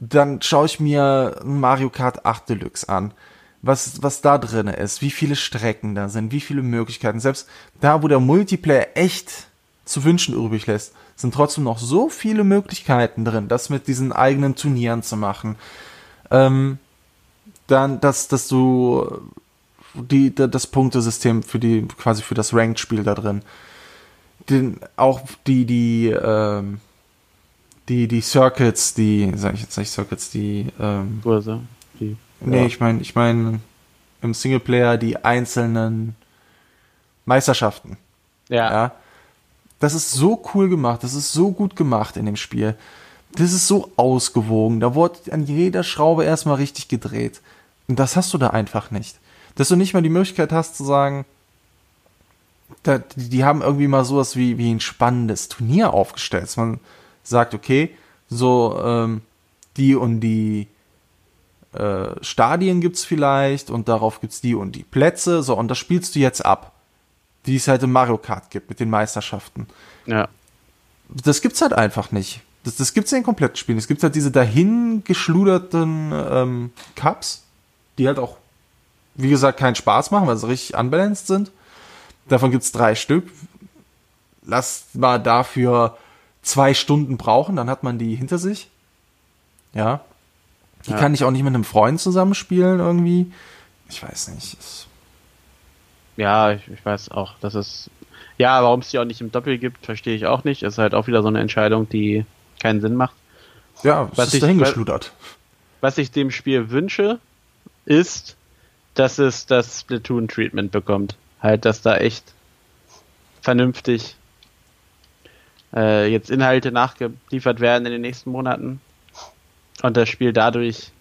Dann schaue ich mir Mario Kart 8 Deluxe an. Was, was da drin ist, wie viele Strecken da sind, wie viele Möglichkeiten. Selbst da, wo der Multiplayer echt zu wünschen übrig lässt, sind trotzdem noch so viele Möglichkeiten drin, das mit diesen eigenen Turnieren zu machen ähm, dann, dass, dass du die, das Punktesystem für die, quasi für das Ranked-Spiel da drin, den, auch die, die, ähm, die, die Circuits, die, sag ich jetzt nicht Circuits, die, ähm, Kurse, die, nee, ja. ich meine, ich meine, im Singleplayer die einzelnen Meisterschaften. Ja. ja. Das ist so cool gemacht, das ist so gut gemacht in dem Spiel das ist so ausgewogen. Da wurde an jeder Schraube erstmal richtig gedreht. Und das hast du da einfach nicht. Dass du nicht mal die Möglichkeit hast zu sagen, da, die, haben irgendwie mal sowas wie, wie ein spannendes Turnier aufgestellt. Dass man sagt, okay, so ähm, die und die äh, Stadien gibt's vielleicht und darauf gibt's die und die Plätze. So, und das spielst du jetzt ab. Die es halt im Mario Kart gibt mit den Meisterschaften. Ja. Das gibt's halt einfach nicht. Das, das gibt es ja in kompletten Spielen. Es gibt halt diese dahin geschluderten ähm, Cups, die halt auch, wie gesagt, keinen Spaß machen, weil sie richtig unbalanced sind. Davon gibt es drei Stück. Lass mal dafür zwei Stunden brauchen, dann hat man die hinter sich. Ja. Die ja. kann ich auch nicht mit einem Freund zusammenspielen irgendwie. ich weiß nicht. Es ja, ich, ich, weiß auch, dass es. Ja, warum es die auch nicht im Doppel gibt, verstehe ich auch nicht. Ist halt auch wieder so eine Entscheidung, die keinen Sinn macht. Ja, was ist ich, dahingeschludert. Was ich dem Spiel wünsche, ist, dass es das Splatoon-Treatment bekommt. Halt, dass da echt vernünftig äh, jetzt Inhalte nachgeliefert werden in den nächsten Monaten und das Spiel dadurch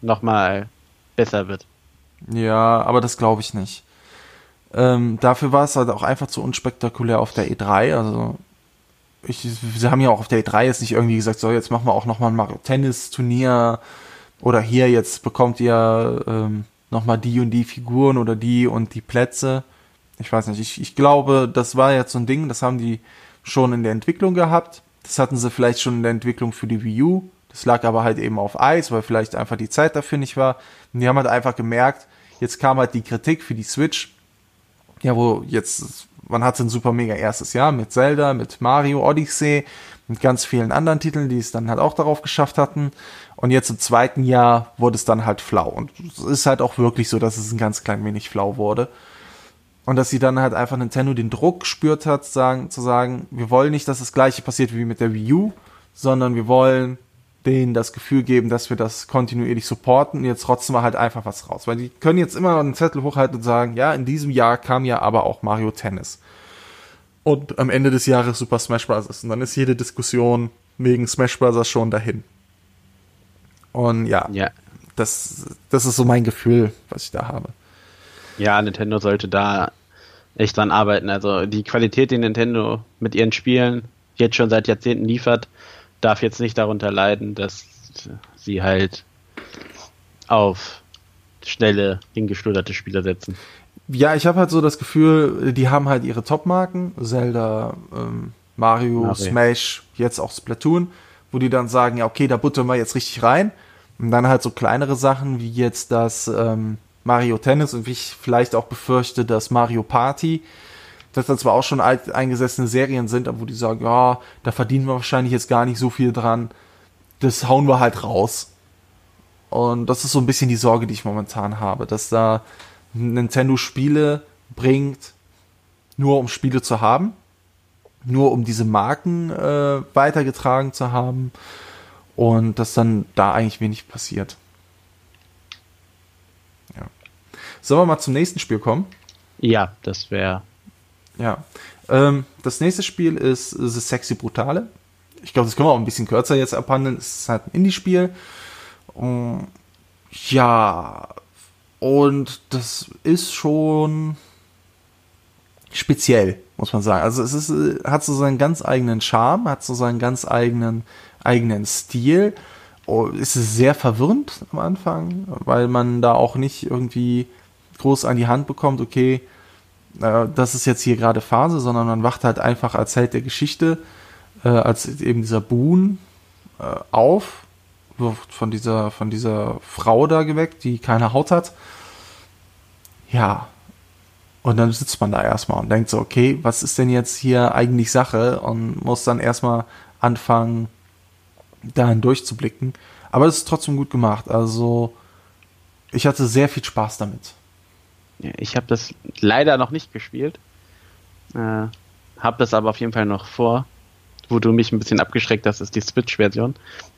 nochmal besser wird. Ja, aber das glaube ich nicht. Ähm, dafür war es halt auch einfach zu unspektakulär auf der E3. Also ich, sie haben ja auch auf der E3 jetzt nicht irgendwie gesagt, so jetzt machen wir auch nochmal ein Tennis Turnier oder hier jetzt bekommt ihr ähm, nochmal die und die Figuren oder die und die Plätze. Ich weiß nicht, ich, ich glaube, das war jetzt so ein Ding, das haben die schon in der Entwicklung gehabt. Das hatten sie vielleicht schon in der Entwicklung für die Wii U. Das lag aber halt eben auf Eis, weil vielleicht einfach die Zeit dafür nicht war. Und die haben halt einfach gemerkt, jetzt kam halt die Kritik für die Switch. Ja, wo jetzt, man hatte ein super mega erstes Jahr mit Zelda, mit Mario Odyssey, mit ganz vielen anderen Titeln, die es dann halt auch darauf geschafft hatten. Und jetzt im zweiten Jahr wurde es dann halt flau. Und es ist halt auch wirklich so, dass es ein ganz klein wenig flau wurde. Und dass sie dann halt einfach Nintendo den Druck gespürt hat, sagen, zu sagen, wir wollen nicht, dass das gleiche passiert wie mit der Wii U, sondern wir wollen denen das Gefühl geben, dass wir das kontinuierlich supporten und jetzt trotzdem mal halt einfach was raus. Weil die können jetzt immer noch einen Zettel hochhalten und sagen, ja, in diesem Jahr kam ja aber auch Mario Tennis. Und am Ende des Jahres Super Smash Bros. Und dann ist jede Diskussion wegen Smash Bros. schon dahin. Und ja, ja. Das, das ist so mein Gefühl, was ich da habe. Ja, Nintendo sollte da echt dran arbeiten. Also die Qualität, die Nintendo mit ihren Spielen jetzt schon seit Jahrzehnten liefert, darf jetzt nicht darunter leiden, dass sie halt auf schnelle, hingeschluderte Spieler setzen. Ja, ich habe halt so das Gefühl, die haben halt ihre Top-Marken, Zelda, ähm, Mario, Mario, Smash, jetzt auch Splatoon, wo die dann sagen, ja, okay, da buttern wir jetzt richtig rein. Und dann halt so kleinere Sachen wie jetzt das ähm, Mario Tennis und wie ich vielleicht auch befürchte, dass Mario Party, dass das zwar auch schon alt eingesessene Serien sind, aber wo die sagen, ja, da verdienen wir wahrscheinlich jetzt gar nicht so viel dran. Das hauen wir halt raus. Und das ist so ein bisschen die Sorge, die ich momentan habe, dass da Nintendo Spiele bringt, nur um Spiele zu haben, nur um diese Marken äh, weitergetragen zu haben und dass dann da eigentlich wenig passiert. Sollen wir mal zum nächsten Spiel kommen? Ja, das wäre. Ja. Ähm, das nächste Spiel ist The Sexy Brutale. Ich glaube, das können wir auch ein bisschen kürzer jetzt abhandeln. Es ist halt ein Indie-Spiel. ja. Und das ist schon speziell, muss man sagen. Also es ist, hat so seinen ganz eigenen Charme, hat so seinen ganz eigenen, eigenen Stil. Oh, ist es sehr verwirrend am Anfang, weil man da auch nicht irgendwie groß an die Hand bekommt, okay, äh, das ist jetzt hier gerade Phase, sondern man wacht halt einfach als Held der Geschichte, äh, als eben dieser Boon äh, auf, wird von dieser, von dieser Frau da geweckt, die keine Haut hat. Ja. Und dann sitzt man da erstmal und denkt so, okay, was ist denn jetzt hier eigentlich Sache? Und muss dann erstmal anfangen, dahin durchzublicken. Aber es ist trotzdem gut gemacht. Also, ich hatte sehr viel Spaß damit. Ich habe das leider noch nicht gespielt. Äh, habe das aber auf jeden Fall noch vor. Wo du mich ein bisschen abgeschreckt hast, ist die Switch-Version.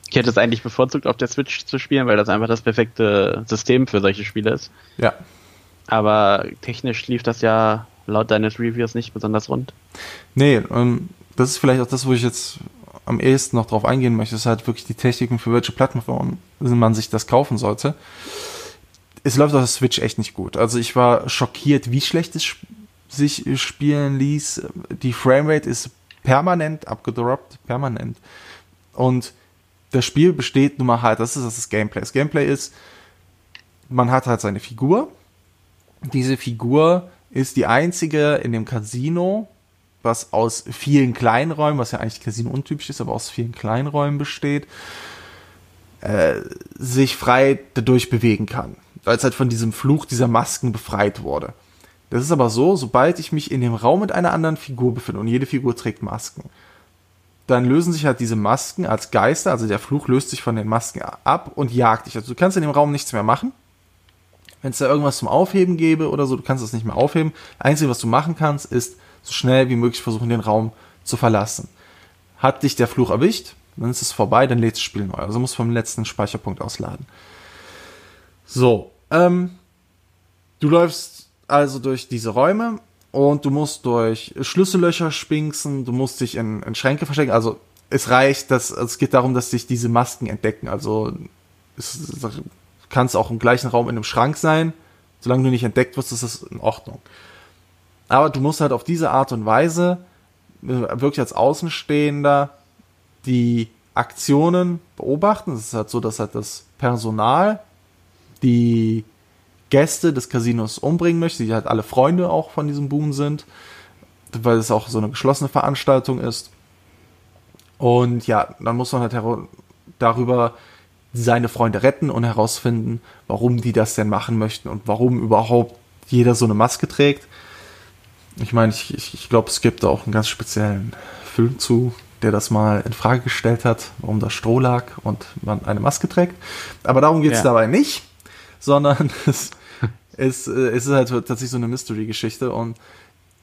Ich hätte es eigentlich bevorzugt, auf der Switch zu spielen, weil das einfach das perfekte System für solche Spiele ist. Ja. Aber technisch lief das ja laut deines Reviews nicht besonders rund. Nee, ähm, das ist vielleicht auch das, wo ich jetzt am ehesten noch drauf eingehen möchte, ist halt wirklich die Techniken, für welche Plattform man sich das kaufen sollte es läuft auf der Switch echt nicht gut. Also ich war schockiert, wie schlecht es sich spielen ließ. Die Framerate ist permanent abgedroppt, permanent. Und das Spiel besteht nun mal halt, das ist das Gameplay. Das Gameplay ist, man hat halt seine Figur. Diese Figur ist die einzige in dem Casino, was aus vielen Kleinräumen, was ja eigentlich Casino untypisch ist, aber aus vielen Kleinräumen besteht, äh, sich frei dadurch bewegen kann weil es halt von diesem Fluch dieser Masken befreit wurde. Das ist aber so, sobald ich mich in dem Raum mit einer anderen Figur befinde und jede Figur trägt Masken, dann lösen sich halt diese Masken als Geister, also der Fluch löst sich von den Masken ab und jagt dich. Also du kannst in dem Raum nichts mehr machen, wenn es da irgendwas zum Aufheben gäbe oder so, du kannst es nicht mehr aufheben. Einzige, was du machen kannst, ist so schnell wie möglich versuchen, den Raum zu verlassen. Hat dich der Fluch erwischt, dann ist es vorbei, dann lädt das Spiel neu. Also musst vom letzten Speicherpunkt ausladen. So, ähm, du läufst also durch diese Räume und du musst durch Schlüssellöcher spinksen, du musst dich in, in Schränke verstecken. Also es reicht, dass es geht darum, dass sich diese Masken entdecken. Also es, es kann es auch im gleichen Raum in einem Schrank sein. Solange du nicht entdeckt wirst, ist es in Ordnung. Aber du musst halt auf diese Art und Weise äh, wirklich als Außenstehender die Aktionen beobachten. Es ist halt so, dass halt das Personal die Gäste des Casinos umbringen möchte, die halt alle Freunde auch von diesem Boom sind, weil es auch so eine geschlossene Veranstaltung ist. Und ja, dann muss man halt darüber seine Freunde retten und herausfinden, warum die das denn machen möchten und warum überhaupt jeder so eine Maske trägt. Ich meine, ich, ich, ich glaube, es gibt auch einen ganz speziellen Film zu, der das mal in Frage gestellt hat, warum da Stroh lag und man eine Maske trägt. Aber darum geht es ja. dabei nicht, sondern es, es, es ist halt tatsächlich so eine Mystery-Geschichte und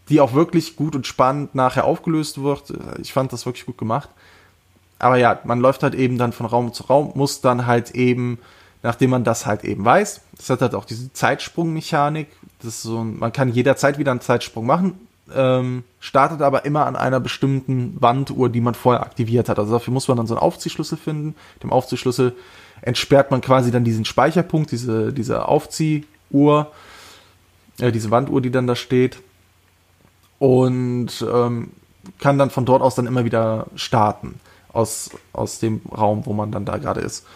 die auch wirklich gut und spannend nachher aufgelöst wird. Ich fand das wirklich gut gemacht aber ja, man läuft halt eben dann von Raum zu Raum, muss dann halt eben, nachdem man das halt eben weiß, das hat halt auch diese Zeitsprungmechanik, das ist so, man kann jederzeit wieder einen Zeitsprung machen, ähm, startet aber immer an einer bestimmten Wanduhr, die man vorher aktiviert hat. Also dafür muss man dann so einen Aufziehschlüssel finden. Dem Aufziehschlüssel entsperrt man quasi dann diesen Speicherpunkt, diese, diese Aufziehuhr, äh, diese Wanduhr, die dann da steht. Und ähm, kann dann von dort aus dann immer wieder starten aus, aus dem Raum, wo man dann da gerade ist.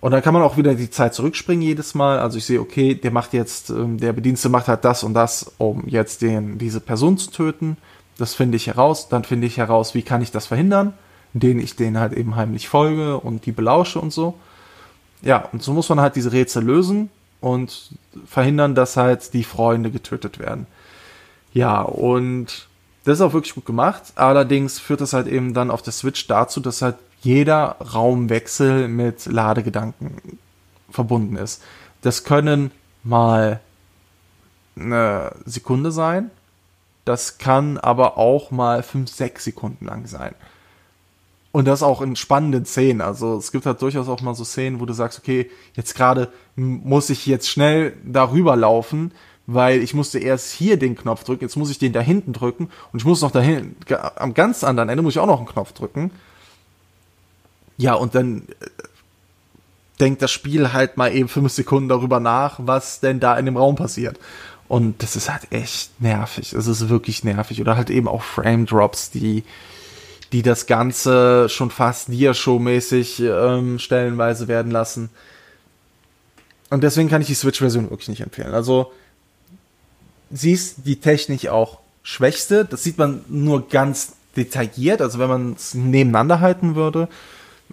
Und dann kann man auch wieder die Zeit zurückspringen jedes Mal. Also ich sehe, okay, der macht jetzt, ähm, der Bedienste macht halt das und das, um jetzt den, diese Person zu töten. Das finde ich heraus. Dann finde ich heraus, wie kann ich das verhindern, indem ich denen halt eben heimlich folge und die belausche und so. Ja, und so muss man halt diese Rätsel lösen und verhindern, dass halt die Freunde getötet werden. Ja, und das ist auch wirklich gut gemacht. Allerdings führt das halt eben dann auf der Switch dazu, dass halt jeder Raumwechsel mit Ladegedanken verbunden ist. Das können mal eine Sekunde sein. Das kann aber auch mal fünf, sechs Sekunden lang sein. Und das auch in spannenden Szenen. Also es gibt halt durchaus auch mal so Szenen, wo du sagst, okay, jetzt gerade muss ich jetzt schnell darüber laufen, weil ich musste erst hier den Knopf drücken, jetzt muss ich den da hinten drücken und ich muss noch dahin, am ganz anderen Ende muss ich auch noch einen Knopf drücken. Ja, und dann äh, denkt das Spiel halt mal eben fünf Sekunden darüber nach, was denn da in dem Raum passiert. Und das ist halt echt nervig. Es ist wirklich nervig. Oder halt eben auch Frame Drops, die, die das Ganze schon fast Dia-Show-mäßig ähm, stellenweise werden lassen. Und deswegen kann ich die Switch-Version wirklich nicht empfehlen. Also, sie ist die Technik auch schwächste. Das sieht man nur ganz detailliert, also wenn man es nebeneinander halten würde.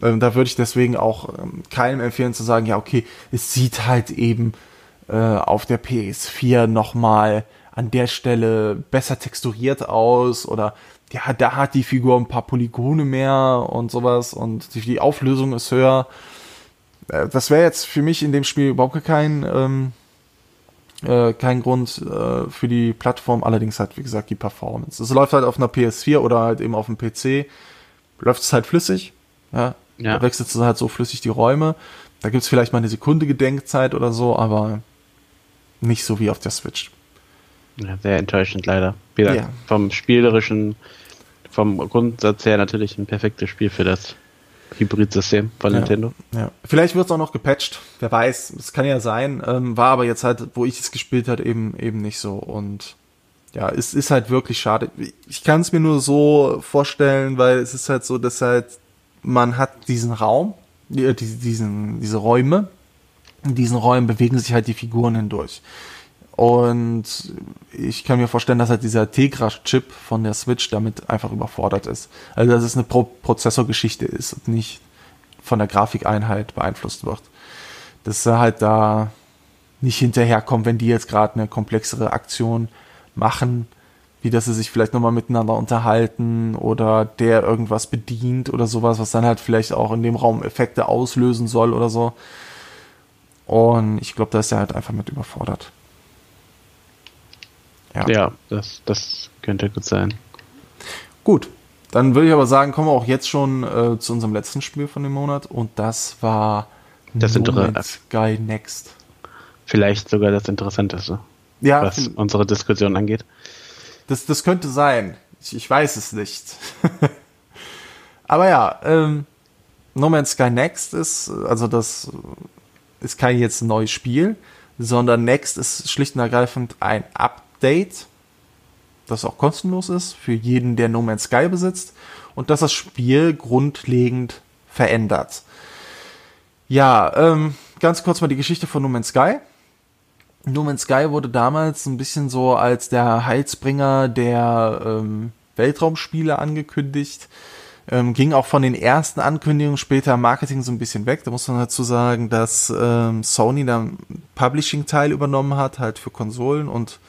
Ähm, da würde ich deswegen auch ähm, keinem empfehlen zu sagen, ja, okay, es sieht halt eben äh, auf der PS4 nochmal an der Stelle besser texturiert aus oder ja, da hat die Figur ein paar Polygone mehr und sowas und die Auflösung ist höher. Äh, das wäre jetzt für mich in dem Spiel überhaupt kein ähm, äh, kein Grund äh, für die Plattform, allerdings halt, wie gesagt, die Performance. Es läuft halt auf einer PS4 oder halt eben auf dem PC, läuft es halt flüssig, ja, ja. da wechselt es halt so flüssig die Räume. Da gibt es vielleicht mal eine Sekunde Gedenkzeit oder so, aber nicht so wie auf der Switch. Ja, sehr enttäuschend leider. Wieder ja. vom spielerischen, vom Grundsatz her natürlich ein perfektes Spiel für das Hybrid-System von ja, Nintendo. Ja. Vielleicht wird es auch noch gepatcht, wer weiß. Es kann ja sein. Ähm, war aber jetzt halt, wo ich es gespielt hat, eben eben nicht so. Und ja, es ist halt wirklich schade. Ich kann es mir nur so vorstellen, weil es ist halt so, dass halt man hat diesen Raum, die, diesen, diese Räume. In diesen Räumen bewegen sich halt die Figuren hindurch. Und ich kann mir vorstellen, dass halt dieser Tegra-Chip von der Switch damit einfach überfordert ist. Also dass es eine Pro Prozessorgeschichte ist und nicht von der Grafikeinheit beeinflusst wird. Dass er halt da nicht hinterherkommt, wenn die jetzt gerade eine komplexere Aktion machen, wie dass sie sich vielleicht nochmal miteinander unterhalten oder der irgendwas bedient oder sowas, was dann halt vielleicht auch in dem Raum Effekte auslösen soll oder so. Und ich glaube, da ist er halt einfach mit überfordert. Ja, ja das, das könnte gut sein. Gut, dann würde ich aber sagen, kommen wir auch jetzt schon äh, zu unserem letzten Spiel von dem Monat und das war das no Man's Sky Next. Vielleicht sogar das Interessanteste, ja, was unsere Diskussion angeht. Das, das könnte sein. Ich, ich weiß es nicht. aber ja, ähm, No Man's Sky Next ist, also das ist kein jetzt neues Spiel, sondern Next ist schlicht und ergreifend ein Update, das auch kostenlos ist für jeden, der No Man's Sky besitzt und das das Spiel grundlegend verändert. Ja, ähm, ganz kurz mal die Geschichte von No Man's Sky. No Man's Sky wurde damals ein bisschen so als der Heilsbringer der ähm, Weltraumspiele angekündigt. Ähm, ging auch von den ersten Ankündigungen später im Marketing so ein bisschen weg. Da muss man dazu sagen, dass ähm, Sony dann Publishing-Teil übernommen hat, halt für Konsolen und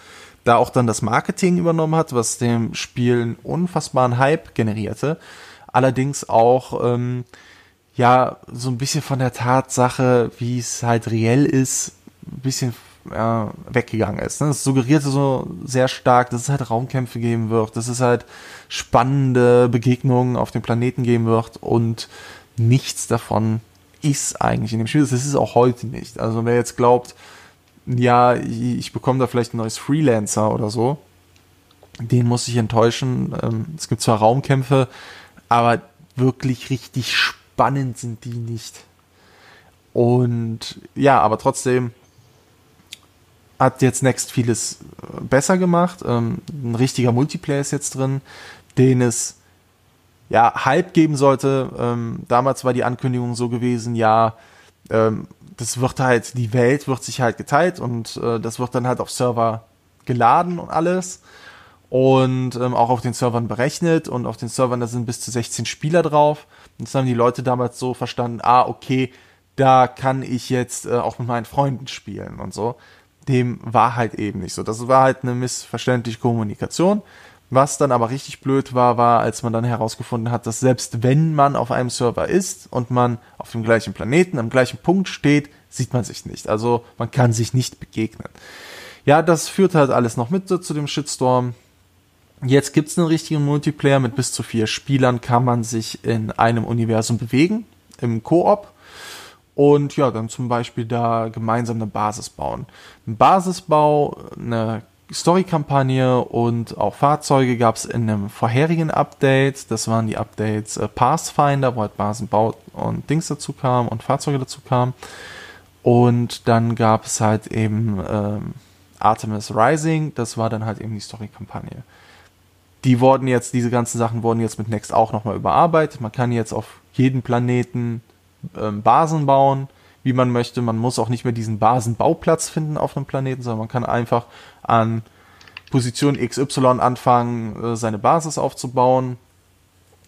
da auch dann das Marketing übernommen hat, was dem Spiel einen unfassbaren Hype generierte. Allerdings auch ähm, ja so ein bisschen von der Tatsache, wie es halt reell ist, ein bisschen äh, weggegangen ist. Ne? Das suggerierte so sehr stark, dass es halt Raumkämpfe geben wird, dass es halt spannende Begegnungen auf dem Planeten geben wird und nichts davon ist eigentlich in dem Spiel. Das ist es auch heute nicht. Also wer jetzt glaubt, ja, ich bekomme da vielleicht ein neues Freelancer oder so, den muss ich enttäuschen. Ähm, es gibt zwar Raumkämpfe, aber wirklich richtig spannend sind die nicht. Und ja, aber trotzdem hat jetzt Next vieles äh, besser gemacht. Ähm, ein richtiger Multiplayer ist jetzt drin, den es ja halb geben sollte. Ähm, damals war die Ankündigung so gewesen, ja, ähm, das wird halt, die Welt wird sich halt geteilt und äh, das wird dann halt auf Server geladen und alles. Und ähm, auch auf den Servern berechnet und auf den Servern, da sind bis zu 16 Spieler drauf. Und das haben die Leute damals so verstanden, ah, okay, da kann ich jetzt äh, auch mit meinen Freunden spielen und so dem war halt eben nicht so. Das war halt eine missverständliche Kommunikation. Was dann aber richtig blöd war, war, als man dann herausgefunden hat, dass selbst wenn man auf einem Server ist und man auf dem gleichen Planeten, am gleichen Punkt steht, sieht man sich nicht. Also man kann sich nicht begegnen. Ja, das führt halt alles noch mit zu dem Shitstorm. Jetzt gibt's einen richtigen Multiplayer mit bis zu vier Spielern, kann man sich in einem Universum bewegen, im Koop und ja, dann zum Beispiel da gemeinsam eine Basis bauen. Ein Basisbau, eine Story-Kampagne und auch Fahrzeuge gab es in einem vorherigen Update. Das waren die Updates äh, Pathfinder, wo halt Basenbau und Dings dazu kamen und Fahrzeuge dazu kamen. Und dann gab es halt eben ähm, Artemis Rising, das war dann halt eben die Story-Kampagne. Die wurden jetzt, diese ganzen Sachen wurden jetzt mit Next auch nochmal überarbeitet. Man kann jetzt auf jeden Planeten ähm, Basen bauen, wie man möchte. Man muss auch nicht mehr diesen Basenbauplatz finden auf einem Planeten, sondern man kann einfach an Position XY anfangen, äh, seine Basis aufzubauen.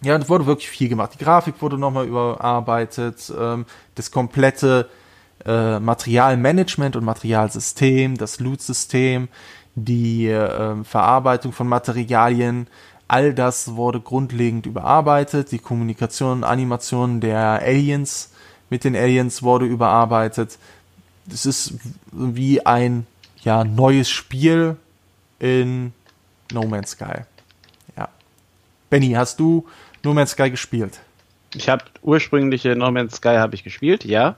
Ja, es wurde wirklich viel gemacht. Die Grafik wurde nochmal überarbeitet, ähm, das komplette äh, Materialmanagement und Materialsystem, das Loot-System, die äh, Verarbeitung von Materialien, All das wurde grundlegend überarbeitet. Die Kommunikation und Animation der Aliens mit den Aliens wurde überarbeitet. Es ist wie ein ja, neues Spiel in No Man's Sky. Ja. Benny, hast du No Man's Sky gespielt? Ich habe ursprüngliche No Man's Sky habe ich gespielt, ja.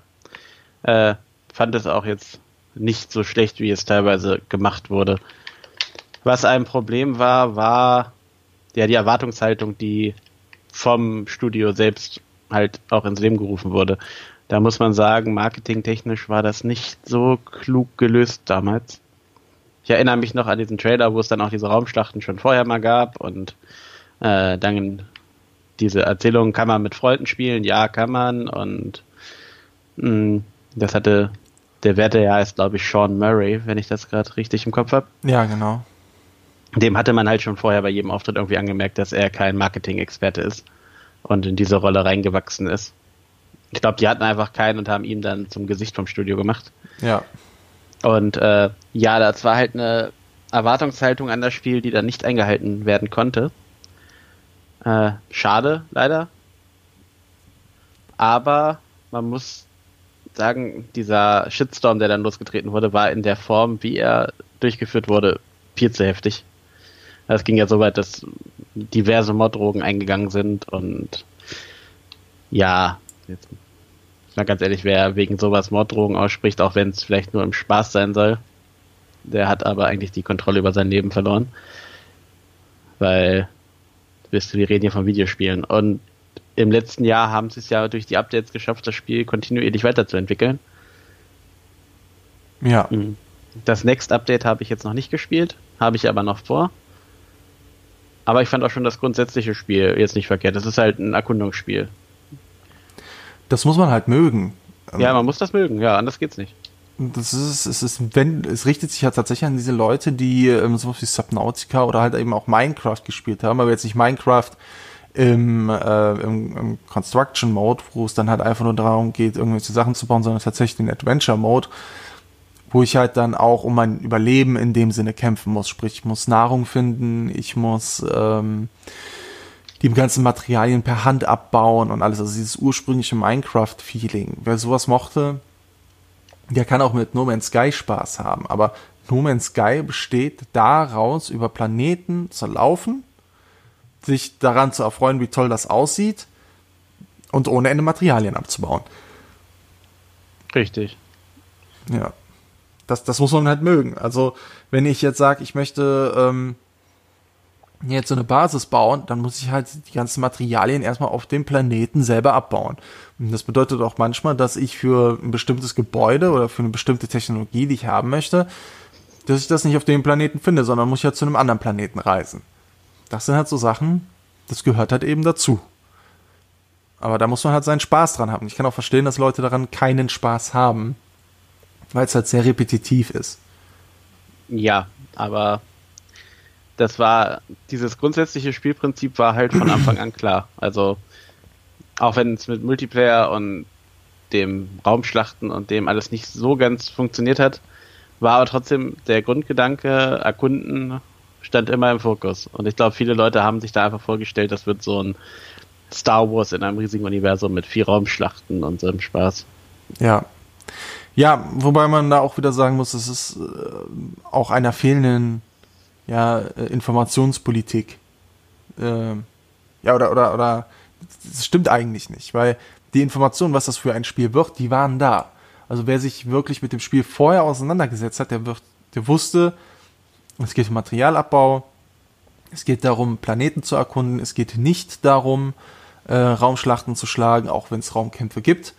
Äh, fand es auch jetzt nicht so schlecht, wie es teilweise gemacht wurde. Was ein Problem war, war ja die Erwartungshaltung, die vom Studio selbst halt auch ins Leben gerufen wurde. Da muss man sagen, marketingtechnisch war das nicht so klug gelöst damals. Ich erinnere mich noch an diesen Trailer, wo es dann auch diese Raumschlachten schon vorher mal gab und äh, dann diese Erzählung, kann man mit Freunden spielen? Ja, kann man. Und mh, mm, das hatte, der Werte ja ist, glaube ich, Sean Murray, wenn ich das gerade richtig im Kopf habe. Ja, genau dem hatte man halt schon vorher bei jedem Auftritt irgendwie angemerkt, dass er kein Marketing-Experte ist und in diese Rolle reingewachsen ist. Ich glaube, die hatten einfach keinen und haben ihn dann zum Gesicht vom Studio gemacht. Ja. Und äh, ja, das war halt eine Erwartungshaltung an das Spiel, die dann nicht eingehalten werden konnte. Äh, schade, leider. Aber man muss sagen, dieser Shitstorm, der dann losgetreten wurde, war in der Form, wie er durchgeführt wurde, viel zu heftig. Es ging ja so weit, dass diverse Morddrogen eingegangen sind und ja, jetzt mal ganz ehrlich, wer wegen sowas Morddrogen ausspricht, auch wenn es vielleicht nur im Spaß sein soll, der hat aber eigentlich die Kontrolle über sein Leben verloren. Weil, wirst du, wir reden hier von Videospielen. Und im letzten Jahr haben sie es ja durch die Updates geschafft, das Spiel kontinuierlich weiterzuentwickeln. Ja. Mhm. Das Next Update habe ich jetzt noch nicht gespielt, habe ich aber noch vor. Aber ich fand auch schon das grundsätzliche Spiel jetzt nicht verkehrt. Das ist halt ein Erkundungsspiel. Das muss man halt mögen. Ja, man muss das mögen, ja, anders geht's nicht. Das ist, es ist, wenn, es richtet sich ja tatsächlich an diese Leute, die ähm, sowas wie Subnautica oder halt eben auch Minecraft gespielt haben, aber jetzt nicht Minecraft im, äh, im, im Construction Mode, wo es dann halt einfach nur darum geht, irgendwelche Sachen zu bauen, sondern tatsächlich den Adventure Mode, wo ich halt dann auch um mein Überleben in dem Sinne kämpfen muss. Sprich, ich muss Nahrung finden, ich muss ähm, die ganzen Materialien per Hand abbauen und alles. Also dieses ursprüngliche Minecraft-Feeling. Wer sowas mochte, der kann auch mit No Man's Sky Spaß haben. Aber No Man's Sky besteht daraus, über Planeten zu laufen, sich daran zu erfreuen, wie toll das aussieht und ohne Ende Materialien abzubauen. Richtig. Ja. Das, das muss man halt mögen. Also, wenn ich jetzt sage, ich möchte ähm, jetzt so eine Basis bauen, dann muss ich halt die ganzen Materialien erstmal auf dem Planeten selber abbauen. Und das bedeutet auch manchmal, dass ich für ein bestimmtes Gebäude oder für eine bestimmte Technologie, die ich haben möchte, dass ich das nicht auf dem Planeten finde, sondern muss ich ja zu einem anderen Planeten reisen. Das sind halt so Sachen, das gehört halt eben dazu. Aber da muss man halt seinen Spaß dran haben. Ich kann auch verstehen, dass Leute daran keinen Spaß haben, weil es halt sehr repetitiv ist. Ja, aber das war, dieses grundsätzliche Spielprinzip war halt von Anfang an klar. Also, auch wenn es mit Multiplayer und dem Raumschlachten und dem alles nicht so ganz funktioniert hat, war aber trotzdem der Grundgedanke, erkunden, stand immer im Fokus. Und ich glaube, viele Leute haben sich da einfach vorgestellt, das wird so ein Star Wars in einem riesigen Universum mit vier Raumschlachten und so einem Spaß. Ja. Ja, wobei man da auch wieder sagen muss, es ist äh, auch einer fehlenden ja, äh, Informationspolitik. Äh, ja, oder, oder, oder, das stimmt eigentlich nicht, weil die Informationen, was das für ein Spiel wird, die waren da. Also wer sich wirklich mit dem Spiel vorher auseinandergesetzt hat, der wird, der wusste, es geht um Materialabbau, es geht darum, Planeten zu erkunden, es geht nicht darum, äh, Raumschlachten zu schlagen, auch wenn es Raumkämpfe gibt,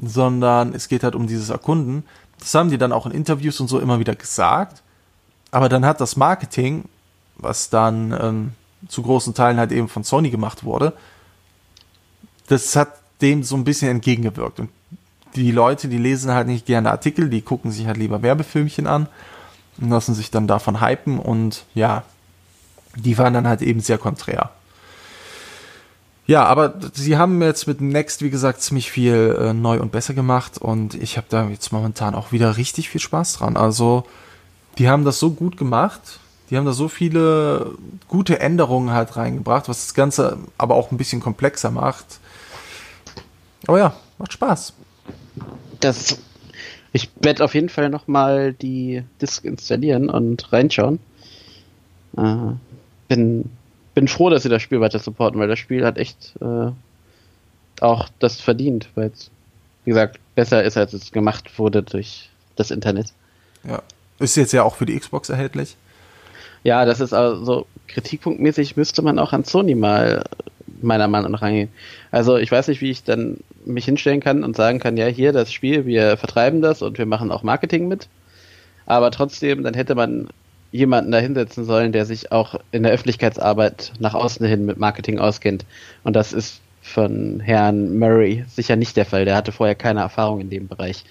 sondern es geht halt um dieses Erkunden. Das haben die dann auch in Interviews und so immer wieder gesagt. Aber dann hat das Marketing, was dann ähm, zu großen Teilen halt eben von Sony gemacht wurde, das hat dem so ein bisschen entgegengewirkt. Und die Leute, die lesen halt nicht gerne Artikel, die gucken sich halt lieber Werbefilmchen an und lassen sich dann davon hypen und ja, die waren dann halt eben sehr konträr. Ja, aber sie haben jetzt mit Next, wie gesagt, ziemlich viel äh, neu und besser gemacht und ich habe da jetzt momentan auch wieder richtig viel Spaß dran. Also die haben das so gut gemacht. Die haben da so viele gute Änderungen halt reingebracht, was das Ganze aber auch ein bisschen komplexer macht. Aber ja, macht Spaß. Das, ich werde auf jeden Fall nochmal die Disk installieren und reinschauen. Äh, bin, bin froh, dass sie das Spiel weiter supporten, weil das Spiel hat echt äh, auch das verdient, weil es, wie gesagt, besser ist, als es gemacht wurde durch das Internet. Ja. Ist jetzt ja auch für die Xbox erhältlich. Ja, das ist also kritikpunktmäßig müsste man auch an Sony mal meiner Meinung nach rangehen. Also ich weiß nicht, wie ich dann mich hinstellen kann und sagen kann, ja, hier das Spiel, wir vertreiben das und wir machen auch Marketing mit. Aber trotzdem, dann hätte man jemanden da hinsetzen sollen, der sich auch in der Öffentlichkeitsarbeit nach außen hin mit Marketing auskennt. Und das ist von Herrn Murray sicher nicht der Fall. Der hatte vorher keine Erfahrung in dem Bereich.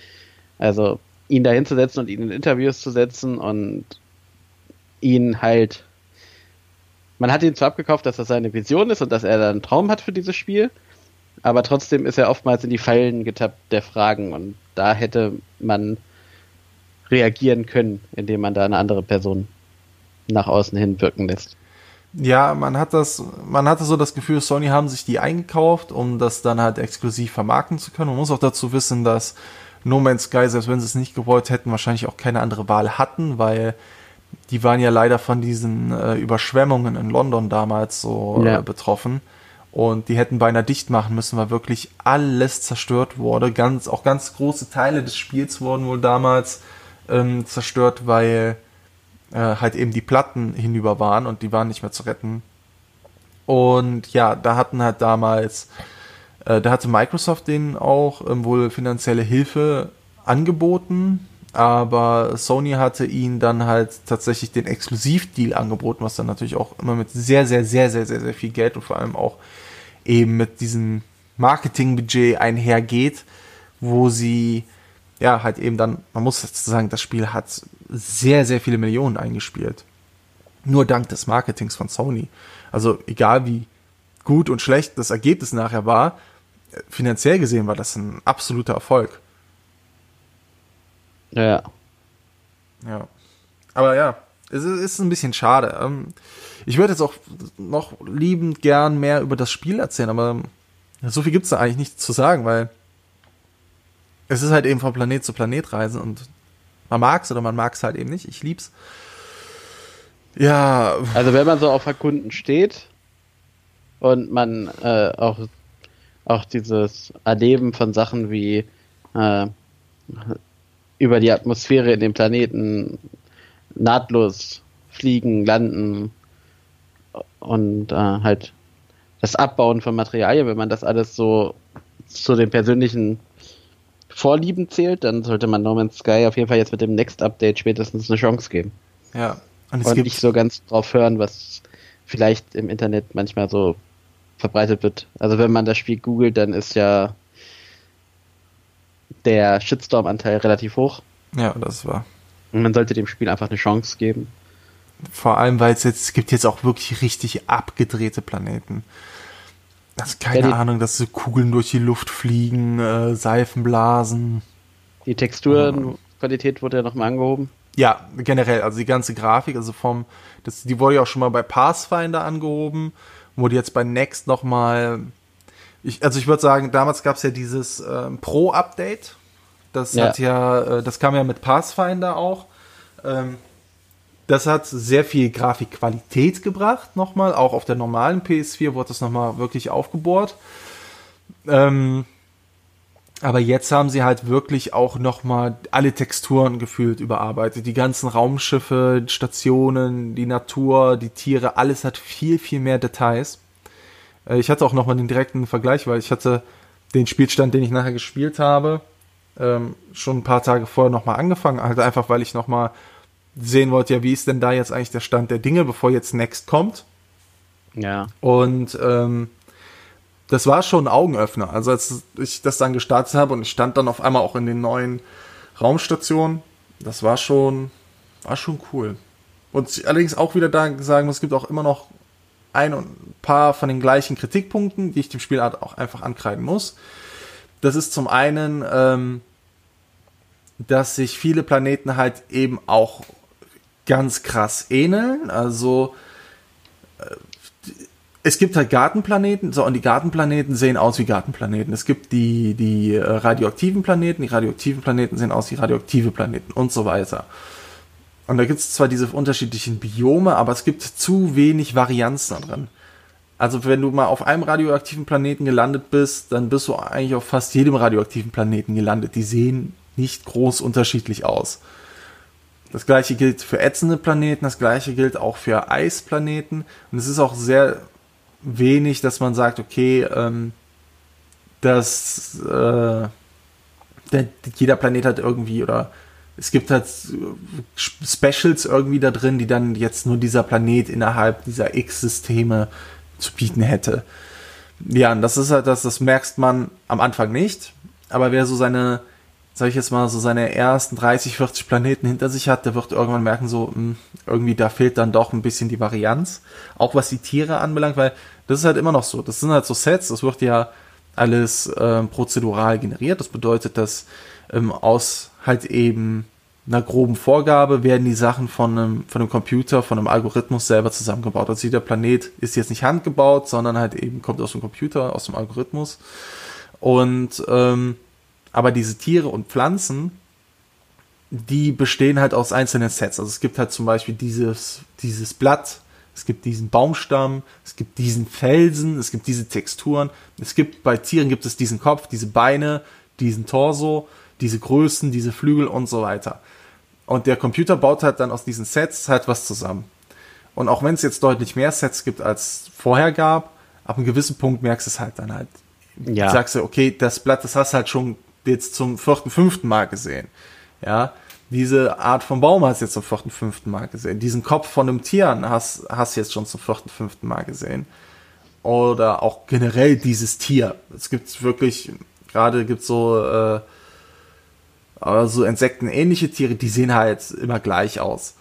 Also ihn da hinzusetzen und ihn in Interviews zu setzen und ihn halt. Man hat ihn zwar abgekauft, dass das seine Vision ist und dass er da einen Traum hat für dieses Spiel, aber trotzdem ist er oftmals in die Fallen getappt der Fragen und da hätte man reagieren können, indem man da eine andere Person nach außen hin wirken lässt. Ja, man hat das, man hatte so das Gefühl, Sony haben sich die eingekauft, um das dann halt exklusiv vermarkten zu können. Man muss auch dazu wissen, dass No Man's Sky, selbst wenn sie es nicht gewollt hätten, wahrscheinlich auch keine andere Wahl hatten, weil die waren ja leider von diesen äh, Überschwemmungen in London damals so ja. äh, betroffen. Und die hätten beinahe dicht machen müssen, weil wirklich alles zerstört wurde. Ganz, auch ganz große Teile des Spiels wurden wohl damals ähm, zerstört, weil äh, halt eben die Platten hinüber waren und die waren nicht mehr zu retten. Und ja, da hatten halt damals, äh, da hatte Microsoft denen auch ähm, wohl finanzielle Hilfe angeboten, aber Sony hatte ihnen dann halt tatsächlich den Exklusivdeal angeboten, was dann natürlich auch immer mit sehr, sehr, sehr, sehr, sehr, sehr viel Geld und vor allem auch eben mit diesem Marketingbudget einhergeht, wo sie ja halt eben dann, man muss dazu sagen, das Spiel hat sehr, sehr viele Millionen eingespielt. Nur dank des Marketings von Sony. Also egal wie gut und schlecht das Ergebnis nachher war, finanziell gesehen war das ein absoluter Erfolg. Ja. Ja. Aber ja, es ist ein bisschen schade. Ähm, ich würde jetzt auch noch liebend gern mehr über das Spiel erzählen, aber so viel gibt es da eigentlich nicht zu sagen, weil es ist halt eben von Planet zu Planet reisen und man mag es oder man mag es halt eben nicht. Ich lieb's. Ja. Also wenn man so auf Erkunden steht und man äh, auch, auch dieses Erleben von Sachen wie äh, über die Atmosphäre in dem Planeten nahtlos fliegen, landen und äh, halt das Abbauen von Materialien, wenn man das alles so zu den persönlichen Vorlieben zählt, dann sollte man No Man's Sky auf jeden Fall jetzt mit dem Next Update spätestens eine Chance geben. Ja. Und, und nicht so ganz drauf hören, was vielleicht im Internet manchmal so verbreitet wird. Also wenn man das Spiel googelt, dann ist ja der Shitstorm-Anteil relativ hoch. Ja, das war. Und man sollte dem Spiel einfach eine Chance geben. Vor allem, weil es jetzt es gibt jetzt auch wirklich richtig abgedrehte Planeten. Also keine ja, Ahnung, dass so Kugeln durch die Luft fliegen, äh, Seifenblasen. Die Texturenqualität wurde ja nochmal angehoben. Ja, generell, also die ganze Grafik, also vom, das, die wurde ja auch schon mal bei Pathfinder angehoben, wurde jetzt bei Next nochmal, ich, also ich würde sagen, damals gab es ja dieses äh, Pro-Update, das ja. hat ja, äh, das kam ja mit Pathfinder auch. Ähm, das hat sehr viel Grafikqualität gebracht, nochmal. Auch auf der normalen PS4 wurde das nochmal wirklich aufgebohrt. Ähm, aber jetzt haben sie halt wirklich auch nochmal alle Texturen gefühlt überarbeitet. Die ganzen Raumschiffe, Stationen, die Natur, die Tiere, alles hat viel, viel mehr Details. Äh, ich hatte auch nochmal den direkten Vergleich, weil ich hatte den Spielstand, den ich nachher gespielt habe, ähm, schon ein paar Tage vorher nochmal angefangen. Halt einfach, weil ich nochmal sehen wollte, ja, wie ist denn da jetzt eigentlich der Stand der Dinge, bevor jetzt Next kommt. Ja. Und ähm, das war schon ein Augenöffner. Also als ich das dann gestartet habe und ich stand dann auf einmal auch in den neuen Raumstationen, das war schon, war schon cool. Und allerdings auch wieder da sagen muss, es gibt auch immer noch ein und paar von den gleichen Kritikpunkten, die ich dem Spiel auch einfach ankreiden muss. Das ist zum einen, ähm, dass sich viele Planeten halt eben auch ganz krass ähneln. Also äh, es gibt halt Gartenplaneten, so und die Gartenplaneten sehen aus wie Gartenplaneten. Es gibt die die äh, radioaktiven Planeten, die radioaktiven Planeten sehen aus wie radioaktive Planeten und so weiter. Und da gibt es zwar diese unterschiedlichen Biome, aber es gibt zu wenig Varianz da drin. Also wenn du mal auf einem radioaktiven Planeten gelandet bist, dann bist du eigentlich auf fast jedem radioaktiven Planeten gelandet. Die sehen nicht groß unterschiedlich aus. Das gleiche gilt für ätzende Planeten, das gleiche gilt auch für Eisplaneten. Und es ist auch sehr wenig, dass man sagt, okay, ähm, dass äh, der, jeder Planet hat irgendwie oder es gibt halt Specials irgendwie da drin, die dann jetzt nur dieser Planet innerhalb dieser X-Systeme zu bieten hätte. Ja, und das ist halt das, das merkst man am Anfang nicht, aber wer so seine sag ich jetzt mal, so seine ersten 30, 40 Planeten hinter sich hat, der wird irgendwann merken, so, mh, hm, irgendwie da fehlt dann doch ein bisschen die Varianz. Auch was die Tiere anbelangt, weil das ist halt immer noch so. Das sind halt so Sets, das wird ja alles ähm, prozedural generiert. Das bedeutet, dass ähm, aus halt eben einer groben Vorgabe werden die Sachen von einem, von einem Computer, von einem Algorithmus selber zusammengebaut. Also jeder Planet ist jetzt nicht handgebaut, sondern halt eben kommt aus dem Computer, aus dem Algorithmus. Und ähm, Aber diese Tiere und Pflanzen, die bestehen halt aus einzelnen Sets. Also es gibt halt zum Beispiel dieses, dieses Blatt, es gibt diesen Baumstamm, es gibt diesen Felsen, es gibt diese Texturen. Es gibt bei Tieren gibt es diesen Kopf, diese Beine, diesen Torso, diese Größen, diese Flügel und so weiter. Und der Computer baut halt dann aus diesen Sets halt was zusammen. Und auch wenn es jetzt deutlich mehr Sets gibt als vorher gab, ab einem gewissen Punkt merkst du es halt dann halt. Ja. Sagst du, okay, das Blatt, das hast du halt schon jetzt zum vierten, fünften Mal gesehen. Ja, diese Art von Baum hast du jetzt zum vierten, fünften Mal gesehen. Diesen Kopf von einem Tier hast, hast du jetzt schon zum vierten, fünften Mal gesehen. Oder auch generell dieses Tier. Es gibt wirklich, gerade gibt so, äh, so Insektenähnliche Tiere, die sehen halt immer gleich aus.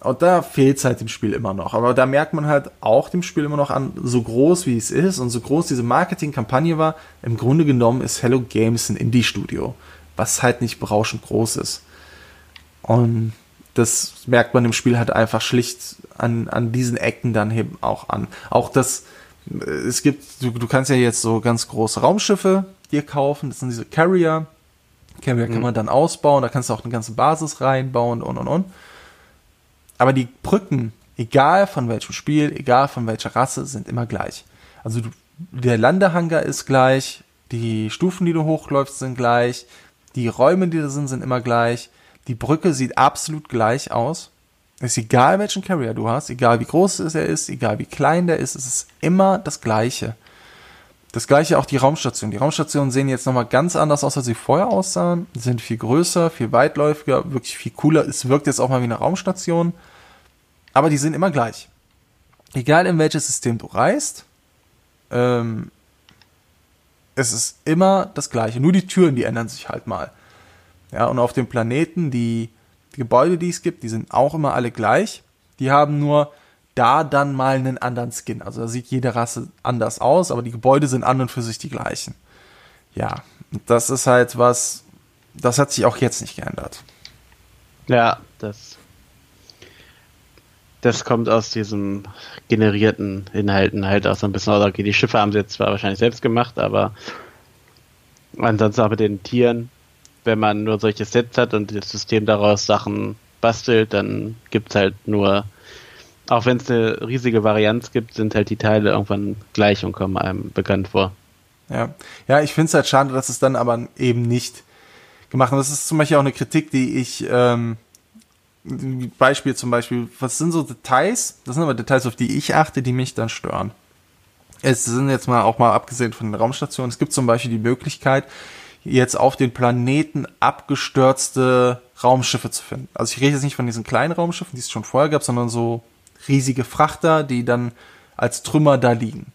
Und da fehlt es halt dem Spiel immer noch. Aber da merkt man halt auch dem Spiel immer noch an, so groß wie es ist und so groß diese Marketingkampagne war, im Grunde genommen ist Hello Games ein Indie-Studio, was halt nicht berauschend groß ist. Und das merkt man im Spiel halt einfach schlicht an, an diesen Ecken dann eben auch an. Auch das, es gibt, du, du kannst ja jetzt so ganz große Raumschiffe dir kaufen, das sind diese Carrier. Carrier mhm. kann man dann ausbauen, da kannst du auch eine ganze Basis reinbauen und und und. Aber die Brücken, egal von welchem Spiel, egal von welcher Rasse, sind immer gleich. Also du, der Landehanger ist gleich, die Stufen, die du hochläufst, sind gleich, die Räume, die da sind, sind immer gleich. Die Brücke sieht absolut gleich aus. Ist egal, welchen Carrier du hast, egal wie groß er ist, egal wie klein der ist, es ist immer das Gleiche. Das gleiche auch die Raumstationen. Die Raumstationen sehen jetzt nochmal ganz anders aus, als sie vorher aussahen. Sie sind viel größer, viel weitläufiger, wirklich viel cooler. Es wirkt jetzt auch mal wie eine Raumstation. Aber die sind immer gleich. Egal in welches System du reist, ähm, es ist immer das gleiche. Nur die Türen, die ändern sich halt mal. Ja, und auf dem Planeten, die, die Gebäude, die es gibt, die sind auch immer alle gleich. Die haben nur da dann mal einen anderen Skin. Also da sieht jede Rasse anders aus, aber die Gebäude sind an und für sich die gleichen. Ja, das ist halt was, das hat sich auch jetzt nicht geändert. Ja, das das kommt aus diesen generierten Inhalten halt auch so ein bisschen. Okay, die Schiffe haben sie jetzt zwar wahrscheinlich selbst gemacht, aber ansonsten auch mit den Tieren, wenn man nur solche Sets hat und das System daraus Sachen bastelt, dann gibt es halt nur, auch wenn es eine riesige Varianz gibt, sind halt die Teile irgendwann gleich und kommen einem bekannt vor. Ja, ja ich finde es halt schade, dass es dann aber eben nicht gemacht wird. Das ist zum Beispiel auch eine Kritik, die ich ähm, Beispiel zum Beispiel, was sind so Details? Das sind aber Details, auf die ich achte, die mich dann stören. Es sind jetzt mal auch mal abgesehen von den Raumstationen. Es gibt zum Beispiel die Möglichkeit, jetzt auf den Planeten abgestürzte Raumschiffe zu finden. Also ich rede jetzt nicht von diesen kleinen Raumschiffen, die es schon vorher gab, sondern so riesige Frachter, die dann als Trümmer da liegen.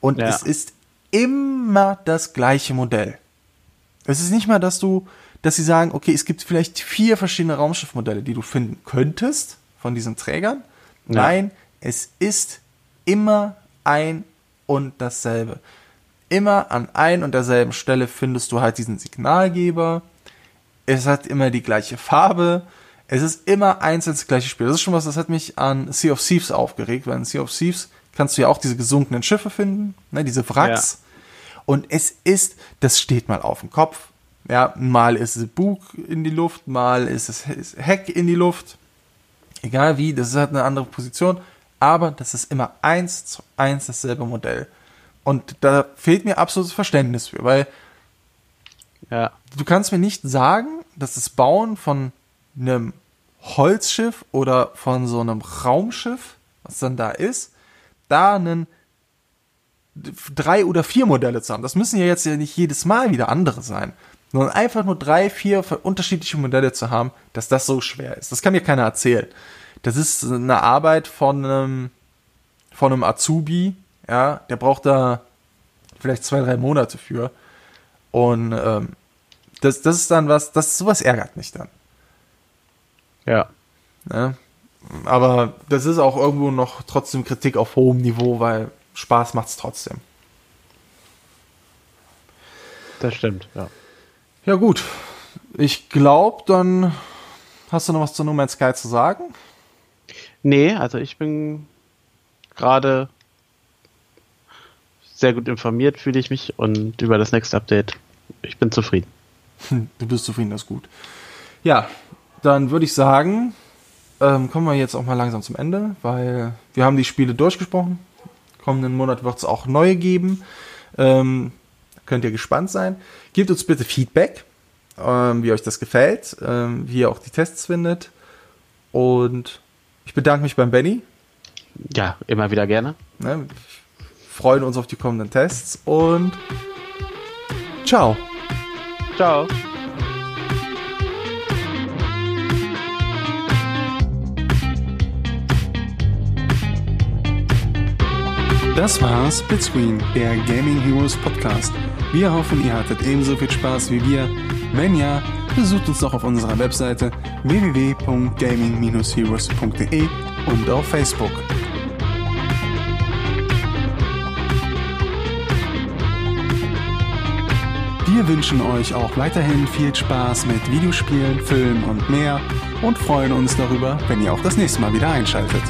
Und ja. es ist immer das gleiche Modell. Es ist nicht mal, dass du dass sie sagen, okay, es gibt vielleicht vier verschiedene Raumschiffmodelle, die du finden könntest von diesen Trägern. Ja. Nein, es ist immer ein und dasselbe. Immer an ein und derselben Stelle findest du halt diesen Signalgeber. Es hat immer die gleiche Farbe. Es ist immer eins das gleiche Spiel. Das ist schon was, das hat mich an Sea of Thieves aufgeregt, weil in Sea of Thieves kannst du ja auch diese gesunkenen Schiffe finden, ne, diese Wracks. Ja. Und es ist, das steht mal auf dem Kopf, ja, mal ist es Bug in die Luft, mal ist es Heck in die Luft. Egal wie, das ist halt eine andere Position, aber das ist immer eins zu eins dasselbe Modell. Und da fehlt mir absolutes Verständnis für, weil ja. du kannst mir nicht sagen, dass das Bauen von einem Holzschiff oder von so einem Raumschiff, was dann da ist, da einen drei oder vier Modelle zu haben. Das müssen ja jetzt ja nicht jedes Mal wieder andere sein sondern einfach nur drei, vier unterschiedliche Modelle zu haben, dass das so schwer ist. Das kann mir keiner erzählen. Das ist eine Arbeit von einem, von einem Azubi, ja, der braucht da vielleicht zwei, drei Monate für. Und ähm, das, das ist dann was, das sowas ärgert mich dann. Ja. Ne? Aber das ist auch irgendwo noch trotzdem Kritik auf hohem Niveau, weil Spaß macht es trotzdem. Das stimmt, ja. Ja, gut. Ich glaube, dann hast du noch was zu No Man's Sky zu sagen? Nee, also ich bin gerade sehr gut informiert, fühle ich mich und über das nächste Update. Ich bin zufrieden. du bist zufrieden, das ist gut. Ja, dann würde ich sagen, ähm, kommen wir jetzt auch mal langsam zum Ende, weil wir haben die Spiele durchgesprochen. Kommenden Monat wird es auch neue geben. Ähm, könnt ihr gespannt sein. Gebt uns bitte Feedback, ähm, wie euch das gefällt, ähm, wie ihr auch die Tests findet. Und ich bedanke mich beim Benny. Ja, immer wieder gerne. Ne, freuen uns auf die kommenden Tests und ciao. Ciao. Das war Splitscreen, der Gaming Heroes Podcast. Wir hoffen, ihr hattet ebenso viel Spaß wie wir. Wenn ja, besucht uns doch auf unserer Webseite www.gaming-heroes.de und auf Facebook. Wir wünschen euch auch weiterhin viel Spaß mit Videospielen, Filmen und mehr und freuen uns darüber, wenn ihr auch das nächste Mal wieder einschaltet.